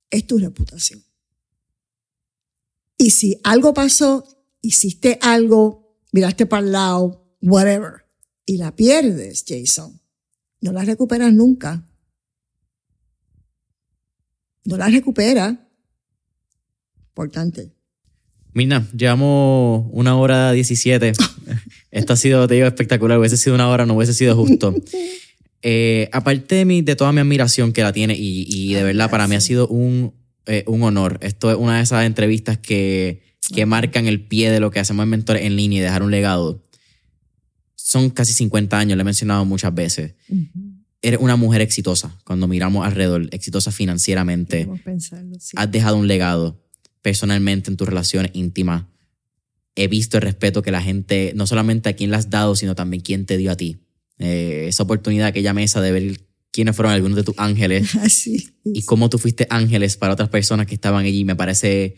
S1: es tu reputación. Y si algo pasó, hiciste algo, miraste para el lado, whatever, y la pierdes, Jason, no la recuperas nunca. No la recuperas. Importante.
S2: Mina, llevamos una hora diecisiete. Esto ha sido, te digo, espectacular. Hubiese sido una hora, no hubiese sido justo. Eh, aparte de, mi, de toda mi admiración que la tiene, y, de verdad para mí ha sido un, eh, un honor. Esto es una de esas entrevistas que, que marcan el pie de lo que hacemos en Mentores en línea y dejar un legado. Son casi 50 años, lo he mencionado muchas veces. Eres una mujer exitosa cuando miramos alrededor, exitosa financieramente. Has dejado un legado personalmente en tus relaciones íntimas. He visto el respeto que la gente, no solamente a quien le has dado, sino también quien te dio a ti. Eh, esa oportunidad, aquella mesa de ver quiénes fueron algunos de tus ángeles
S1: Así.
S2: y cómo tú fuiste ángeles para otras personas que estaban allí. Me parece,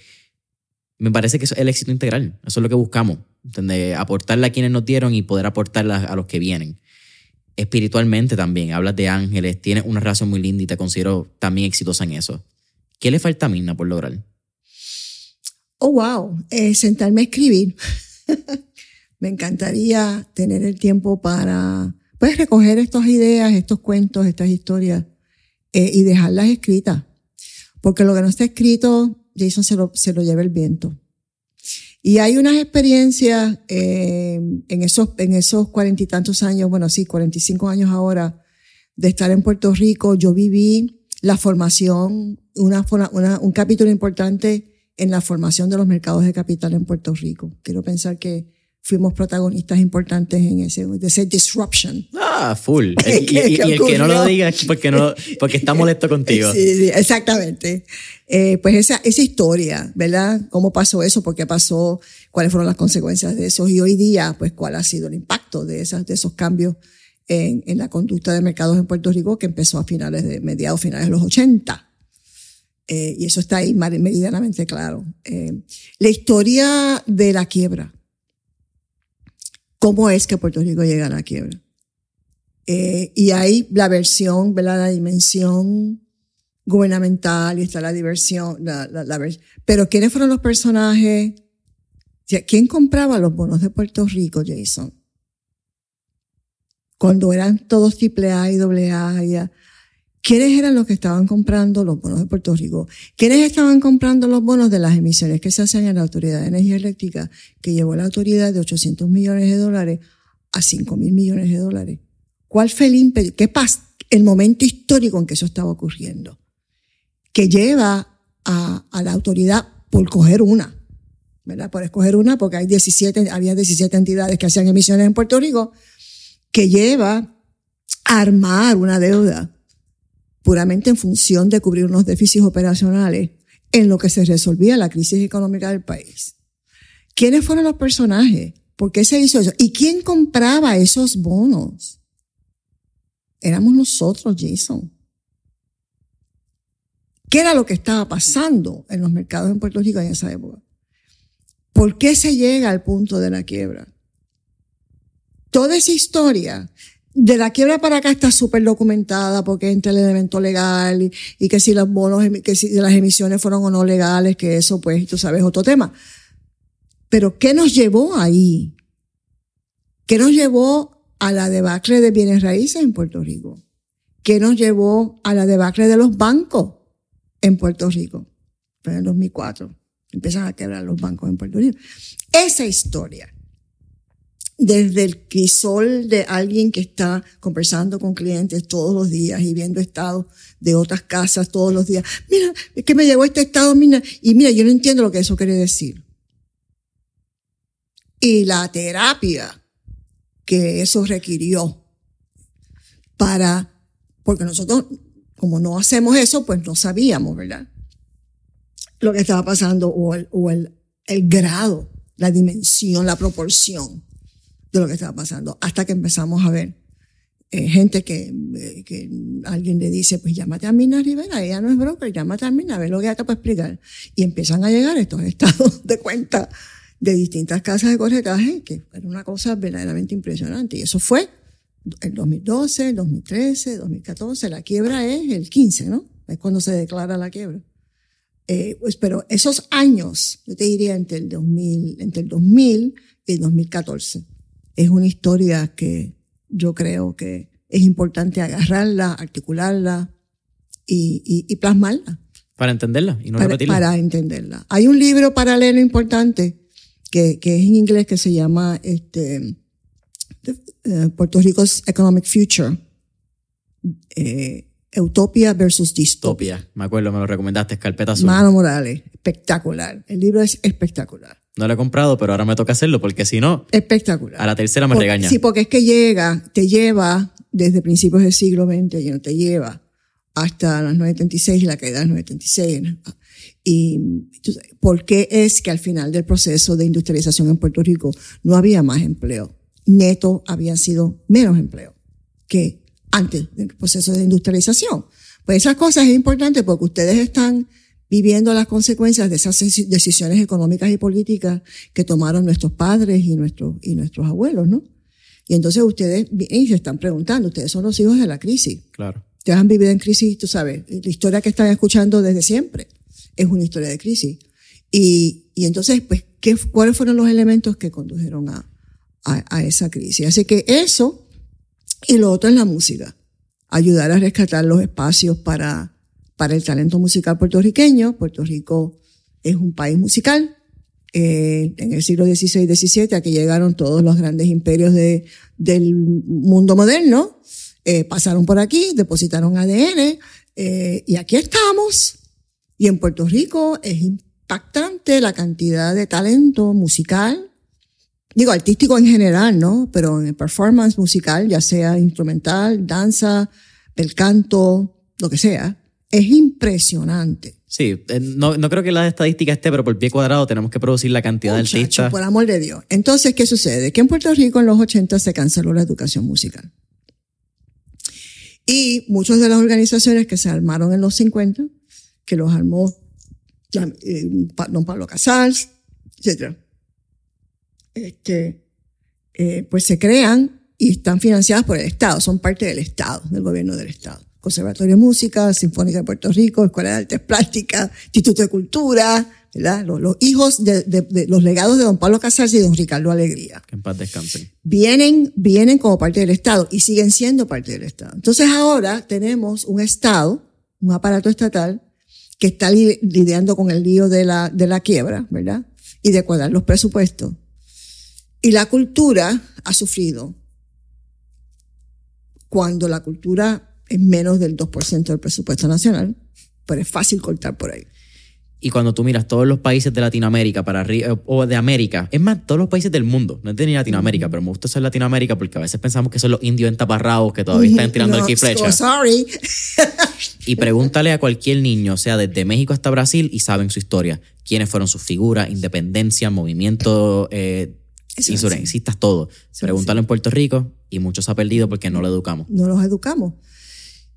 S2: me parece que eso es el éxito integral. Eso es lo que buscamos. ¿entendés? Aportarle a quienes nos dieron y poder aportarle a los que vienen. Espiritualmente también, hablas de ángeles, tienes una relación muy linda y te considero también exitosa en eso. ¿Qué le falta a Mirna por lograr?
S1: Oh, wow. Eh, sentarme a escribir. Me encantaría tener el tiempo para pues, recoger estas ideas, estos cuentos, estas historias eh, y dejarlas escritas. Porque lo que no está escrito, Jason se lo, se lo lleva el viento. Y hay unas experiencias eh, en esos en esos cuarenta y tantos años, bueno, sí, cuarenta y cinco años ahora, de estar en Puerto Rico. Yo viví la formación, una, una, un capítulo importante en la formación de los mercados de capital en Puerto Rico. Quiero pensar que fuimos protagonistas importantes en ese, de ese disruption.
S2: Ah, full. y, el que no lo diga es porque, no, porque está molesto contigo.
S1: Sí, sí exactamente. Eh, pues esa, esa historia, ¿verdad? ¿Cómo pasó eso? ¿Por qué pasó? ¿Cuáles fueron las consecuencias de eso? Y hoy día, pues, ¿cuál ha sido el impacto de, esas, de esos cambios en, en la conducta de mercados en Puerto Rico que empezó a finales de, mediados finales de los 80? Eh, y eso está ahí medianamente claro. Eh, la historia de la quiebra cómo es que Puerto Rico llega a la quiebra. Eh, y hay la versión, ¿verdad? la dimensión gubernamental y está la diversión, la, la, pero ¿quiénes fueron los personajes? ¿Quién compraba los bonos de Puerto Rico, Jason? Cuando eran todos triple A y doble A, ¿Quiénes eran los que estaban comprando los bonos de Puerto Rico? ¿Quiénes estaban comprando los bonos de las emisiones que se hacían en la Autoridad de Energía Eléctrica, que llevó la autoridad de 800 millones de dólares a 5 mil millones de dólares? ¿Cuál fue el ¿Qué pasa? El momento histórico en que eso estaba ocurriendo. Que lleva a, a la autoridad por coger una, ¿verdad? Por escoger una, porque hay 17, había 17 entidades que hacían emisiones en Puerto Rico, que lleva a armar una deuda puramente en función de cubrir unos déficits operacionales en lo que se resolvía la crisis económica del país. ¿Quiénes fueron los personajes? ¿Por qué se hizo eso? ¿Y quién compraba esos bonos? Éramos nosotros, Jason. ¿Qué era lo que estaba pasando en los mercados en Puerto Rico en esa época? ¿Por qué se llega al punto de la quiebra? Toda esa historia de la quiebra para acá está súper documentada porque entra el elemento legal y, que si los bonos, que si las emisiones fueron o no legales, que eso pues tú sabes otro tema. Pero ¿qué nos llevó ahí? ¿Qué nos llevó a la debacle de bienes raíces en Puerto Rico? ¿Qué nos llevó a la debacle de los bancos en Puerto Rico? en el 2004 empiezan a quebrar los bancos en Puerto Rico. Esa historia desde el crisol de alguien que está conversando con clientes todos los días y viendo estados de otras casas todos los días. Mira, es que me llegó este estado, mira, y mira, yo no entiendo lo que eso quiere decir. Y la terapia que eso requirió para, porque nosotros, como no hacemos eso, pues no sabíamos, ¿verdad? Lo que estaba pasando o el, o el, el grado, la dimensión, la proporción de lo que estaba pasando, hasta que empezamos a ver eh, gente que, eh, que alguien le dice, pues llámate a Mina Rivera, ella no es broker, llámate a Mina, a ver lo que ella te puede explicar. Y empiezan a llegar estos estados de cuenta de distintas casas de corretaje, que era una cosa verdaderamente impresionante. Y eso fue el 2012, el 2013, 2014, la quiebra es el 15, ¿no? Es cuando se declara la quiebra. Eh, pues, pero esos años, yo te diría entre el 2000, entre el 2000 y el 2014, es una historia que yo creo que es importante agarrarla, articularla y, plasmarla.
S2: Para entenderla y no
S1: para,
S2: repetirla.
S1: Para entenderla. Hay un libro paralelo importante que, que es en inglés que se llama este, eh, Puerto Rico's Economic Future. Eh, Utopia versus Distopia.
S2: Me acuerdo, me lo recomendaste, Carpeta Azul.
S1: Mano Morales, espectacular. El libro es espectacular.
S2: No lo he comprado, pero ahora me toca hacerlo porque si no.
S1: Espectacular.
S2: A la tercera me regaña.
S1: Sí, porque es que llega, te lleva desde principios del siglo XX, y no te lleva hasta las 936 y la caída de las 936. Y ¿por qué es que al final del proceso de industrialización en Puerto Rico no había más empleo? Neto había sido menos empleo que antes del proceso de industrialización. Pues esas cosas es importante porque ustedes están viviendo las consecuencias de esas decisiones económicas y políticas que tomaron nuestros padres y nuestros, y nuestros abuelos, ¿no? Y entonces ustedes y se están preguntando, ustedes son los hijos de la crisis.
S2: Claro.
S1: Ustedes han vivido en crisis, tú sabes, la historia que están escuchando desde siempre es una historia de crisis. Y, y entonces, pues, ¿qué, ¿cuáles fueron los elementos que condujeron a, a, a esa crisis? Así que eso, y lo otro es la música. Ayudar a rescatar los espacios para, para el talento musical puertorriqueño. Puerto Rico es un país musical. Eh, en el siglo XVI y XVII, aquí llegaron todos los grandes imperios de, del mundo moderno, eh, pasaron por aquí, depositaron ADN, eh, y aquí estamos. Y en Puerto Rico es impactante la cantidad de talento musical, digo, artístico en general, ¿no? Pero en el performance musical, ya sea instrumental, danza, el canto, lo que sea, es impresionante.
S2: Sí, eh, no, no creo que la estadística esté, pero por pie cuadrado tenemos que producir la cantidad
S1: Muchacho,
S2: de artistas.
S1: Por amor de Dios. Entonces, ¿qué sucede? Que en Puerto Rico en los 80 se canceló la educación musical. Y muchas de las organizaciones que se armaron en los 50, que los armó eh, don Pablo Casals, etc., este, eh, pues se crean y están financiadas por el Estado, son parte del Estado, del gobierno del Estado. Conservatorio de Música, Sinfónica de Puerto Rico, Escuela de Artes Plásticas, Instituto de Cultura, ¿verdad? Los, los hijos de, de, de, los legados de don Pablo Casals y don Ricardo Alegría.
S2: Que en paz descansen.
S1: Vienen, vienen como parte del Estado y siguen siendo parte del Estado. Entonces ahora tenemos un Estado, un aparato estatal, que está li lidiando con el lío de la, de la quiebra, ¿verdad? Y de cuadrar los presupuestos. Y la cultura ha sufrido cuando la cultura es menos del 2% del presupuesto nacional, pero es fácil cortar por ahí.
S2: Y cuando tú miras todos los países de Latinoamérica para arriba, o de América, es más, todos los países del mundo, no es de ni Latinoamérica, pero me gusta ser Latinoamérica porque a veces pensamos que son los indios entaparrados que todavía están tirando
S1: no,
S2: flecha.
S1: So sorry.
S2: y pregúntale a cualquier niño, o sea, desde México hasta Brasil, y saben su historia. Quiénes fueron sus figuras, independencia, movimiento, eh, insurrencistas, todo. Pregúntale en Puerto Rico y muchos ha perdido porque no lo educamos.
S1: No los educamos.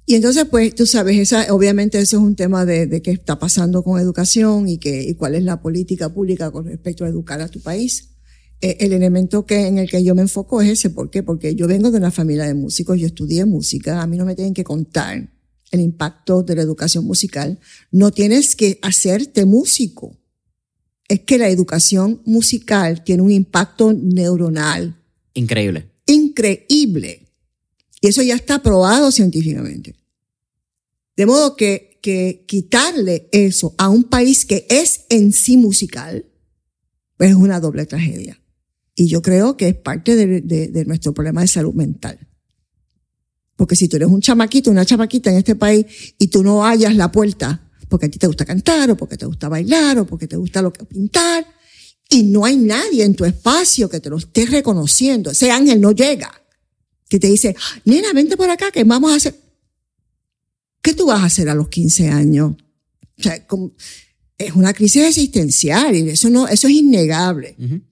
S1: Y entonces, pues, tú sabes, esa, obviamente eso es un tema de, de qué está pasando con educación y, que, y cuál es la política pública con respecto a educar a tu país. Eh, el elemento que, en el que yo me enfoco es ese. ¿Por qué? Porque yo vengo de una familia de músicos, yo estudié música, a mí no me tienen que contar el impacto de la educación musical. No tienes que hacerte músico. Es que la educación musical tiene un impacto neuronal.
S2: Increíble.
S1: Increíble. Y eso ya está probado científicamente. De modo que, que quitarle eso a un país que es en sí musical, pues es una doble tragedia. Y yo creo que es parte de, de, de, nuestro problema de salud mental. Porque si tú eres un chamaquito, una chamaquita en este país y tú no hallas la puerta porque a ti te gusta cantar o porque te gusta bailar o porque te gusta lo que pintar y no hay nadie en tu espacio que te lo esté reconociendo, ese ángel no llega que te dice, nena, vente por acá que vamos a hacer. ¿Qué tú vas a hacer a los 15 años? O sea, como, es una crisis existencial y eso no, eso es innegable. Uh -huh.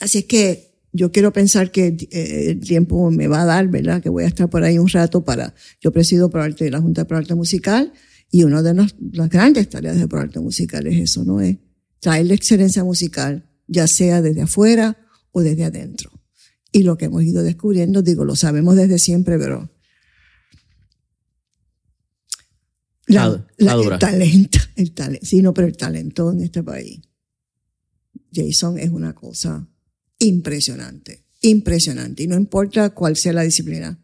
S1: Así es que yo quiero pensar que eh, el tiempo me va a dar, ¿verdad? Que voy a estar por ahí un rato para, yo presido por arte, la Junta de Arte Musical y una de las, las grandes tareas de Pro Arte Musical es eso, ¿no? Es traer la excelencia musical, ya sea desde afuera o desde adentro. Y lo que hemos ido descubriendo, digo, lo sabemos desde siempre, pero la, la, la, el talento, el talento, sí, no, pero el talento en este país. Jason es una cosa impresionante, impresionante. Y no importa cuál sea la disciplina.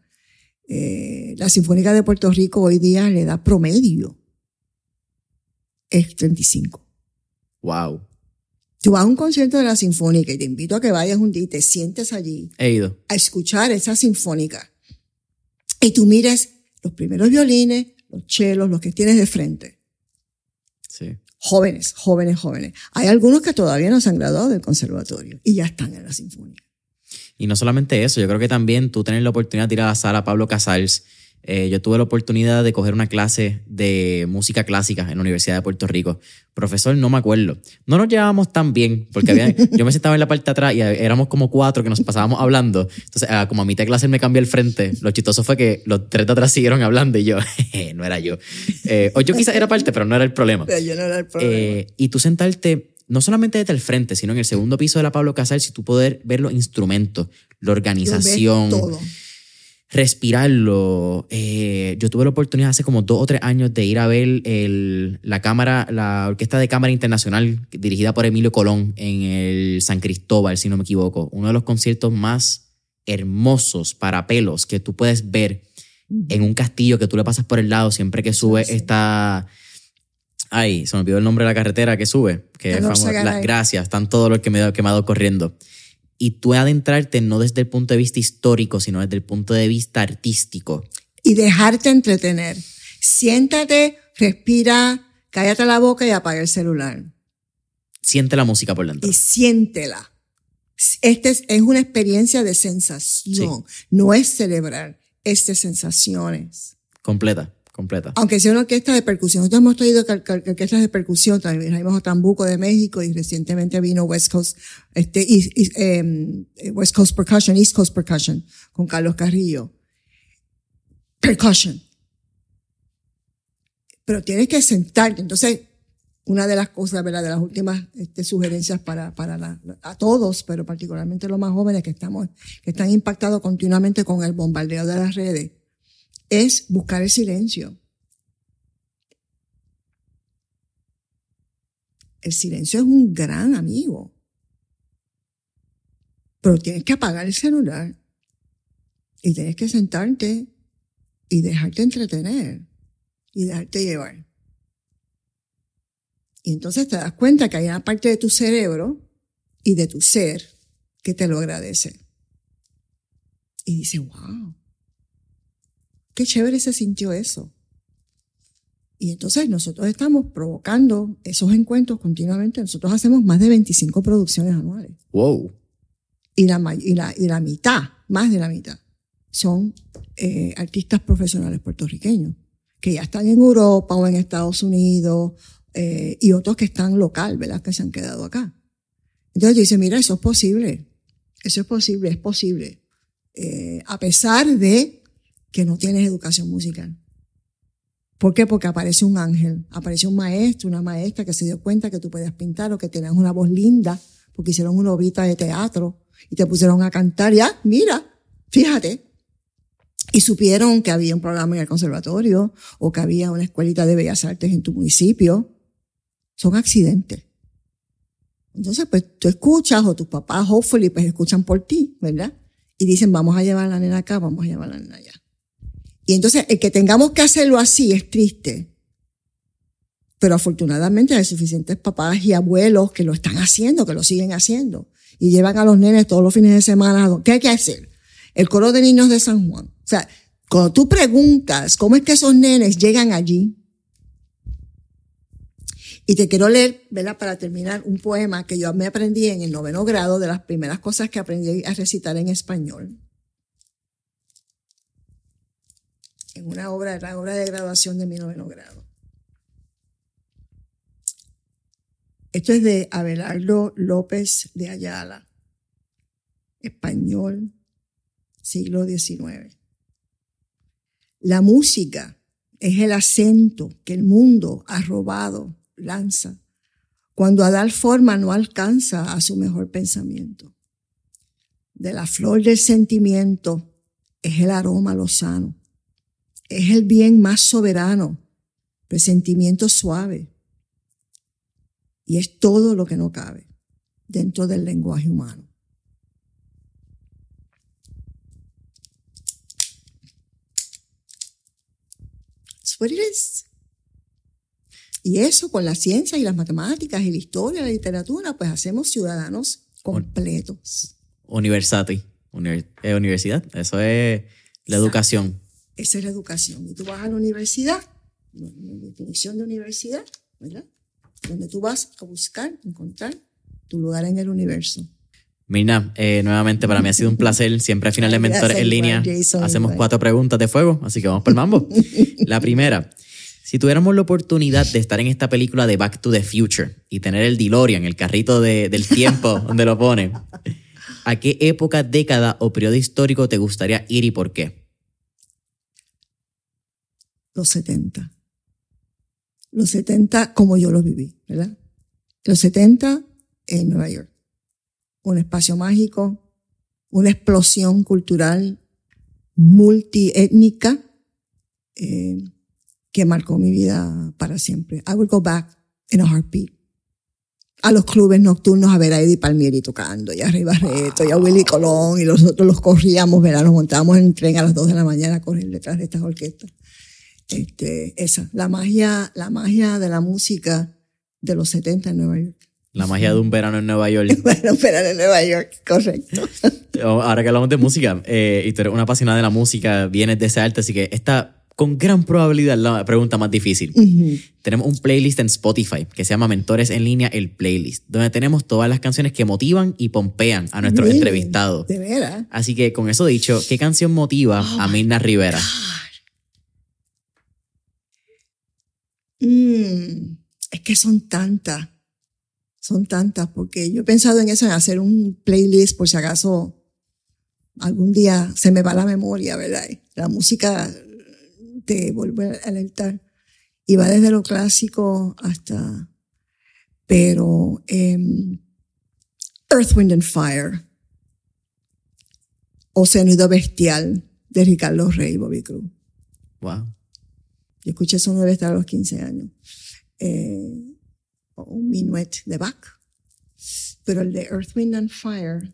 S1: Eh, la Sinfónica de Puerto Rico hoy día le da promedio. Es 35.
S2: Wow.
S1: Tú vas a un concierto de la Sinfónica y te invito a que vayas un día y te sientes allí.
S2: He ido.
S1: A escuchar esa Sinfónica. Y tú mires los primeros violines, los chelos, los que tienes de frente.
S2: Sí.
S1: Jóvenes, jóvenes, jóvenes. Hay algunos que todavía no se han graduado del conservatorio y ya están en la Sinfónica.
S2: Y no solamente eso, yo creo que también tú tener la oportunidad de ir a la sala Pablo Casals Eh, yo tuve la oportunidad de coger una clase de música clásica en la Universidad de Puerto Rico. Profesor, no me acuerdo. No nos llevábamos tan bien, porque había, yo me sentaba en la parte de atrás y éramos como cuatro que nos pasábamos hablando. Entonces, ah, como a mitad de clase me cambié el frente, lo chistoso fue que los tres de atrás siguieron hablando y yo, no era yo. Eh, o yo quizás era parte, pero no era el problema.
S1: Pero yo no era el problema.
S2: Eh, y tú sentarte no solamente desde el frente, sino en el segundo piso de la Pablo Casal, si tú poder ver los instrumentos, la organización,
S1: todo.
S2: Respirarlo. Eh, yo tuve la oportunidad hace como dos o tres años de ir a ver el, la cámara, la Orquesta de Cámara Internacional dirigida por Emilio Colón en el San Cristóbal, si no me equivoco. Uno de los conciertos más hermosos para pelos que tú puedes ver en un castillo que tú le pasas por el lado siempre que sube esta Ay, se me olvidó el nombre de la carretera que sube. Que es famosa. Las gracias, están todos los que me he quemado corriendo. Y tú adentrarte no desde el punto de vista histórico, sino desde el punto de vista artístico.
S1: Y dejarte entretener. Siéntate, respira, cállate la boca y apaga el celular.
S2: Siente la música por dentro.
S1: Y siéntela. Esta es, es, una experiencia de sensación. No es celebrar, es de sensaciones.
S2: Completa completa.
S1: Aunque sea una orquesta de percusión. Nosotros hemos traído orquestas de percusión, también trajimos a Tambuco de México y recientemente vino West Coast, este, em, West Coast Percussion, East Coast Percussion, con Carlos Carrillo. Percussion. Pero tienes que sentarte. Entonces, una de las cosas, ¿verdad? De las últimas este, sugerencias para, para la, a todos, pero particularmente los más jóvenes que estamos, que están impactados continuamente con el bombardeo de las redes, es buscar el silencio. El silencio es un gran amigo. Pero tienes que apagar el celular y tienes que sentarte y dejarte entretener y dejarte llevar. Y entonces te das cuenta que hay una parte de tu cerebro y de tu ser que te lo agradece. Y dice, wow, qué chévere se sintió eso. Y entonces nosotros estamos provocando esos encuentros continuamente. Nosotros hacemos más de 25 producciones anuales.
S2: Wow.
S1: Y la, y la, y la mitad, más de la mitad, son eh, artistas profesionales puertorriqueños que ya están en Europa o en Estados Unidos eh, y otros que están local, ¿verdad? Que se han quedado acá. Entonces dice, mira, eso es posible. Eso es posible, es posible. Eh, a pesar de que no tienes educación musical. ¿Por qué? Porque aparece un ángel, aparece un maestro, una maestra que se dio cuenta que tú podías pintar o que tenías una voz linda, porque hicieron una obita de teatro y te pusieron a cantar. Ya, mira, fíjate. Y supieron que había un programa en el conservatorio o que había una escuelita de bellas artes en tu municipio. Son accidentes. Entonces, pues tú escuchas o tus papás, hopefully, pues escuchan por ti, ¿verdad? Y dicen, vamos a llevar a la nena acá, vamos a llevar a la nena allá. Y entonces el que tengamos que hacerlo así es triste. Pero afortunadamente hay suficientes papás y abuelos que lo están haciendo, que lo siguen haciendo. Y llevan a los nenes todos los fines de semana. ¿Qué hay que hacer? El coro de niños de San Juan. O sea, cuando tú preguntas cómo es que esos nenes llegan allí, y te quiero leer, ¿verdad? Para terminar, un poema que yo me aprendí en el noveno grado, de las primeras cosas que aprendí a recitar en español. En una obra, la obra de graduación de mi noveno grado. Esto es de Abelardo López de Ayala, español, siglo XIX. La música es el acento que el mundo ha robado, lanza, cuando a dar forma no alcanza a su mejor pensamiento. De la flor del sentimiento es el aroma lozano es el bien más soberano, presentimiento suave. Y es todo lo que no cabe dentro del lenguaje humano. That's what it is. Y eso con la ciencia y las matemáticas y la historia, la literatura, pues hacemos ciudadanos completos.
S2: University, eh, universidad, eso es la educación.
S1: Esa es la educación. Y tú vas a la universidad, la definición de universidad, ¿verdad? Donde tú vas a buscar, encontrar tu lugar en el universo.
S2: Mirna, eh, nuevamente para mí ha sido un placer. Siempre a final de Mentores en línea
S1: Jason,
S2: hacemos
S1: igual.
S2: cuatro preguntas de fuego, así que vamos por el mambo. La primera, si tuviéramos la oportunidad de estar en esta película de Back to the Future y tener el DeLorean, el carrito de- del tiempo donde lo ponen, ¿a qué época, década o periodo histórico te gustaría ir y por qué?
S1: Los 70. Los 70 como yo los viví, ¿verdad? Los 70 en Nueva York. Un espacio mágico, una explosión cultural multiétnica eh, que marcó mi vida para siempre. I would go back in a heartbeat. A los clubes nocturnos a ver a Eddie Palmieri tocando, y a Rey Barreto, y a Willy Colón, y nosotros los corríamos, ¿verdad? Nos montábamos en tren a las 2 de la mañana a correr detrás de estas orquestas. Este, esa, la magia, la magia de la música de los 70 en Nueva York.
S2: La magia de un verano en Nueva York.
S1: Bueno, pero en Nueva York, correcto.
S2: Ahora que hablamos de música, eh, y tú eres una apasionada de la música, vienes de ese arte, así que esta con gran probabilidad la pregunta más difícil. Tenemos un playlist en Spotify que se llama Mentores en línea, el playlist, donde tenemos todas las canciones que motivan y pompean a nuestros entrevistados.
S1: De veras.
S2: Así que con eso dicho, ¿qué canción motiva
S1: Oh
S2: a Mirna Rivera?
S1: Mm, es que son tantas, son tantas, porque yo he pensado en eso, en hacer un playlist por si acaso algún día se me va la memoria, ¿verdad? La música te vuelve a alertar. Y va desde lo clásico hasta... Pero em, Earth, Wind and Fire, Océanido Bestial, de Ricardo Rey, Bobby Cruz.
S2: Wow.
S1: Yo escuché eso debe estar a los 15 años. Eh, un minuet de Bach. Pero el de Earth, Wind and Fire.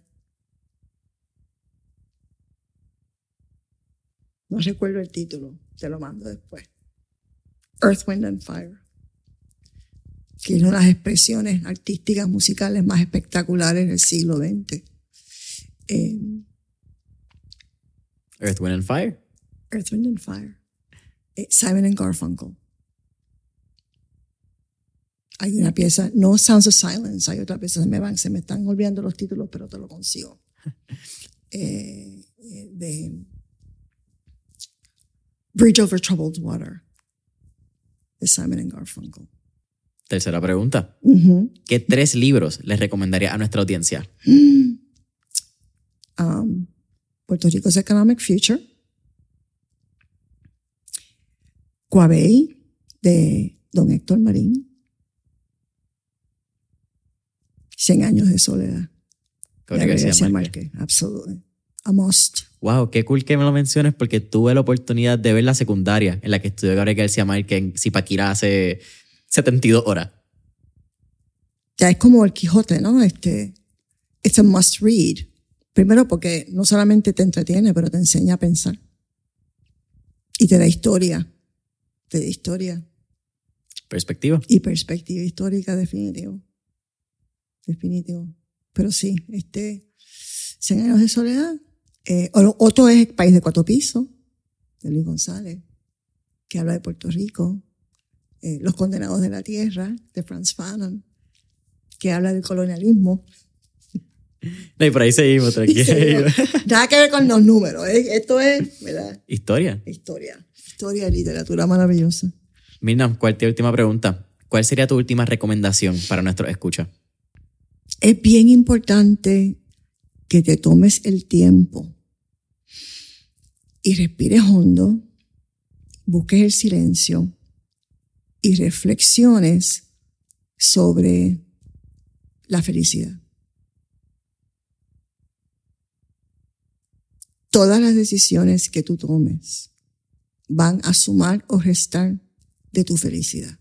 S1: No recuerdo el título, te lo mando después. Earth, Wind and Fire. Que es una de las expresiones artísticas musicales más espectaculares del siglo XX. Eh,
S2: Earth, Wind and Fire.
S1: Earth, Wind and Fire. Eh, Simon and Garfunkel. Hay una pieza, no Sounds of Silence, hay otra pieza, se me van, se me están olvidando los títulos, pero te lo consigo. Eh, eh, de Bridge Over Troubled Water, de Simon and Garfunkel.
S2: Tercera pregunta. ¿Qué tres libros les recomendaría a nuestra audiencia?
S1: um, Puerto Rico's Economic Future, Coabey, de don Héctor Marín, Cien años de soledad, de
S2: García Márquez.
S1: Absolutely, a must.
S2: Wow, qué cool que me lo menciones porque tuve la oportunidad de ver la secundaria en la que estudió Gabriel García Márquez en Zipaquirá hace 72 horas.
S1: Ya es como el Quijote, ¿no? Este, it's a must read. Primero porque no solamente te entretiene, pero te enseña a pensar. Y te da historia, da historia.
S2: Perspectiva.
S1: y perspectiva histórica definitivo. Definitivo. Pero sí, este, 100 años de soledad. Eh, otro es País de Cuatro Pisos, de Luis González, que habla de Puerto Rico. Eh, Los Condenados de la Tierra, de Franz Fanon, que habla del colonialismo.
S2: No, y por ahí seguimos, tranquilo.
S1: Nada que ver con los números. ¿eh? Esto es, ¿verdad?
S2: Historia.
S1: Historia. Historia y literatura maravillosa.
S2: Mirna, cuarta y última pregunta. ¿Cuál sería tu última recomendación para nuestros escuchas?
S1: es bien importante que te tomes el tiempo y respires hondo, busques el silencio y reflexiones sobre la felicidad. Todas las decisiones que tú tomes van a sumar o restar de tu felicidad.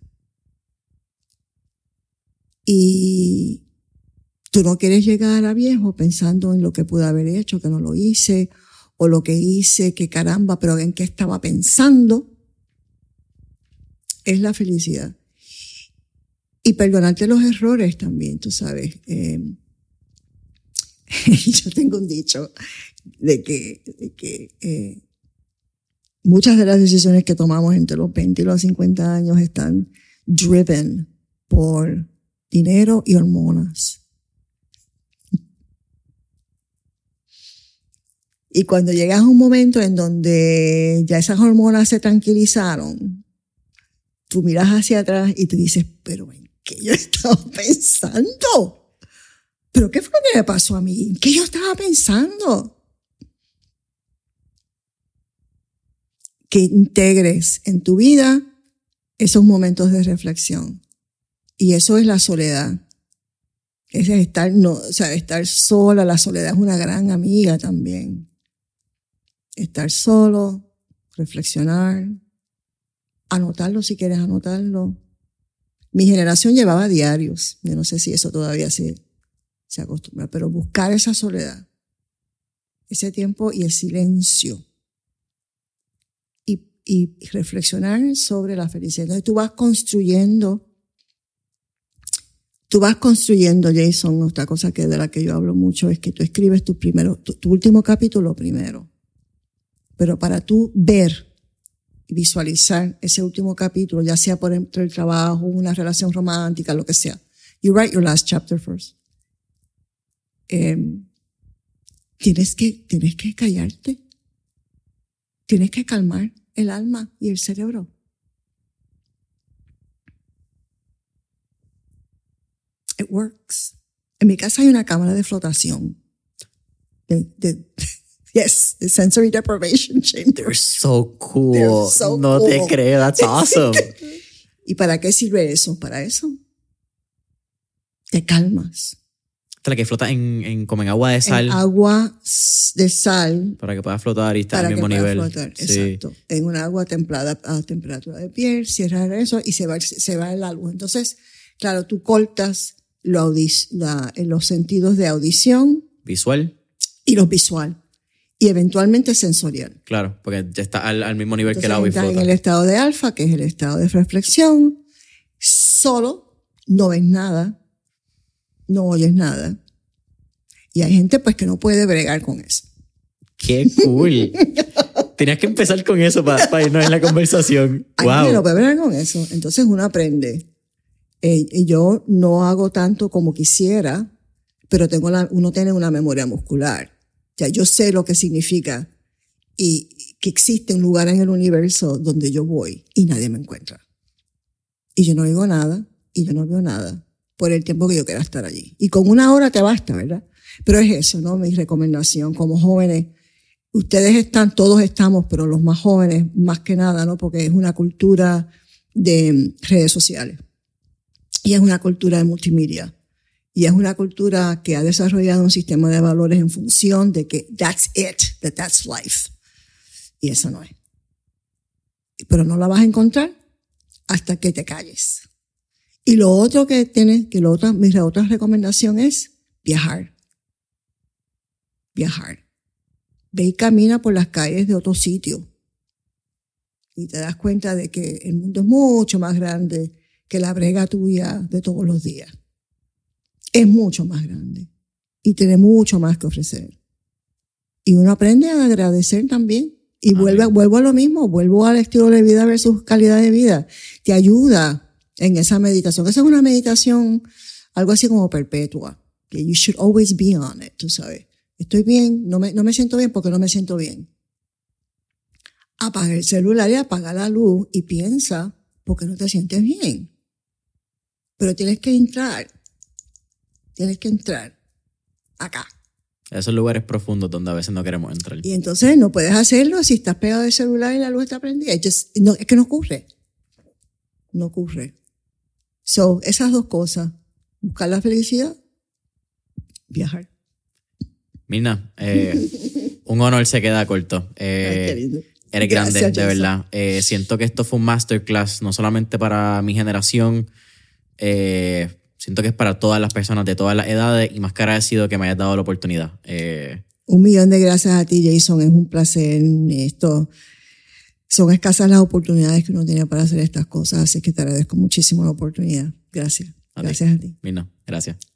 S1: Y Tú no quieres llegar a viejo pensando en lo que pude haber hecho, que no lo hice, o lo que hice, que caramba, pero en qué estaba pensando. Es la felicidad. Y perdonarte los errores también, tú sabes. Eh, yo tengo un dicho de que, de que eh, muchas de las decisiones que tomamos entre los 20 y los 50 años están driven por dinero y hormonas. Y cuando llegas a un momento en donde ya esas hormonas se tranquilizaron, tú miras hacia atrás y tú dices, pero ¿en qué yo estaba pensando? ¿Pero qué fue lo que me pasó a mí? ¿En qué yo estaba pensando? Que integres en tu vida esos momentos de reflexión. Y eso es la soledad. Es estar, no, o sea, estar sola. La soledad es una gran amiga también. Estar solo, reflexionar, anotarlo si quieres anotarlo. Mi generación llevaba diarios. Yo no sé si eso todavía se, se acostumbra, pero buscar esa soledad, ese tiempo y el silencio. Y, reflexionar sobre la felicidad. Entonces tú vas construyendo tú vas construyendo, Jason, otra cosa que de la que yo hablo mucho es que tú escribes tu primero, tu, último capítulo primero. Pero para tú ver y visualizar ese último capítulo, ya sea por entre el trabajo, una relación romántica, lo que sea, you write your last chapter first. Em, tienes que, tienes que callarte. Tienes que calmar el alma y el cerebro. It works. En mi casa hay una cámara de flotación. De, yes, the sensory deprivation chamber.
S2: They're so cool. so no te creo, that's awesome.
S1: ¿Y para qué sirve eso? Para eso. Te calmas.
S2: La que flota en, en, como en agua de sal.
S1: En agua de sal.
S2: Para que pueda flotar y estar al mismo nivel.
S1: Flotar, exacto. En un agua templada a temperatura de piel, cierras eso y se va, se va el agua. Entonces, claro, tú cortas lo la, los sentidos de audición.
S2: Visual.
S1: Y los visual. Y eventualmente sensorial.
S2: Claro, porque ya está al, mismo nivel que el agua y
S1: en el estado de alfa, que es el estado de reflexión. Solo no ves nada, no oyes nada. Y hay gente pues que no puede bregar con eso.
S2: ¡Qué cool! Tenías que empezar con eso para, irnos en la conversación.
S1: Hay wow. gente no puede bregar con eso. Entonces uno aprende eh, yo no hago tanto como quisiera, pero tengo la, uno tiene una memoria muscular. Ya yo sé lo que significa y que existe un lugar en el universo donde yo voy y nadie me encuentra. Y yo no oigo nada y yo no veo nada por el tiempo que yo quiera estar allí. Y con una hora te basta, ¿verdad? Pero es eso, ¿no? Mi recomendación como jóvenes. Ustedes están, todos estamos, pero los más jóvenes más que nada, ¿no? Porque es una cultura de redes sociales y es una cultura de multimedia. Y es una cultura que ha desarrollado un sistema de valores en función de que that's it, that that's life. Y eso no es. Pero no la vas a encontrar hasta que te calles. Y lo otro que tienes, que lo otro, mi otra recomendación es viajar. Viajar. Ve y camina por las calles de otro sitio. Y te das cuenta de que el mundo es mucho más grande que la brega tuya de todos los días. Es mucho más grande y tiene mucho más que ofrecer. Y uno aprende a agradecer también. Y vuelve, vuelvo a lo mismo, vuelvo al estilo de vida versus calidad de vida. Te ayuda en esa meditación. Esa es una meditación, algo así como perpetua. Que you should always be on it, tú sabes. Estoy bien, no me, no me siento bien porque no me siento bien. Apaga el celular y apaga la luz y piensa porque no te sientes bien. Pero tienes que entrar. Tienes que entrar acá.
S2: Esos lugares profundos donde a veces no queremos entrar.
S1: Y entonces no puedes hacerlo si estás pegado del celular y la luz está prendida. no, es que no ocurre. No ocurre. So, esas dos cosas. Buscar la felicidad, viajar.
S2: Mirna, eh, un honor se queda corto. Eh, eres grande, de verdad. Eh, siento que esto fue un masterclass, no solamente para mi generación, eh, siento que es para todas las personas de todas las edades y más que agradecido que me hayas dado la oportunidad. Eh,
S1: un millón de gracias a ti, Jason. Es un placer. Esto son escasas las oportunidades que uno tiene para hacer estas cosas, así que te agradezco muchísimo la oportunidad. Gracias. Gracias a ti.
S2: Vino, gracias.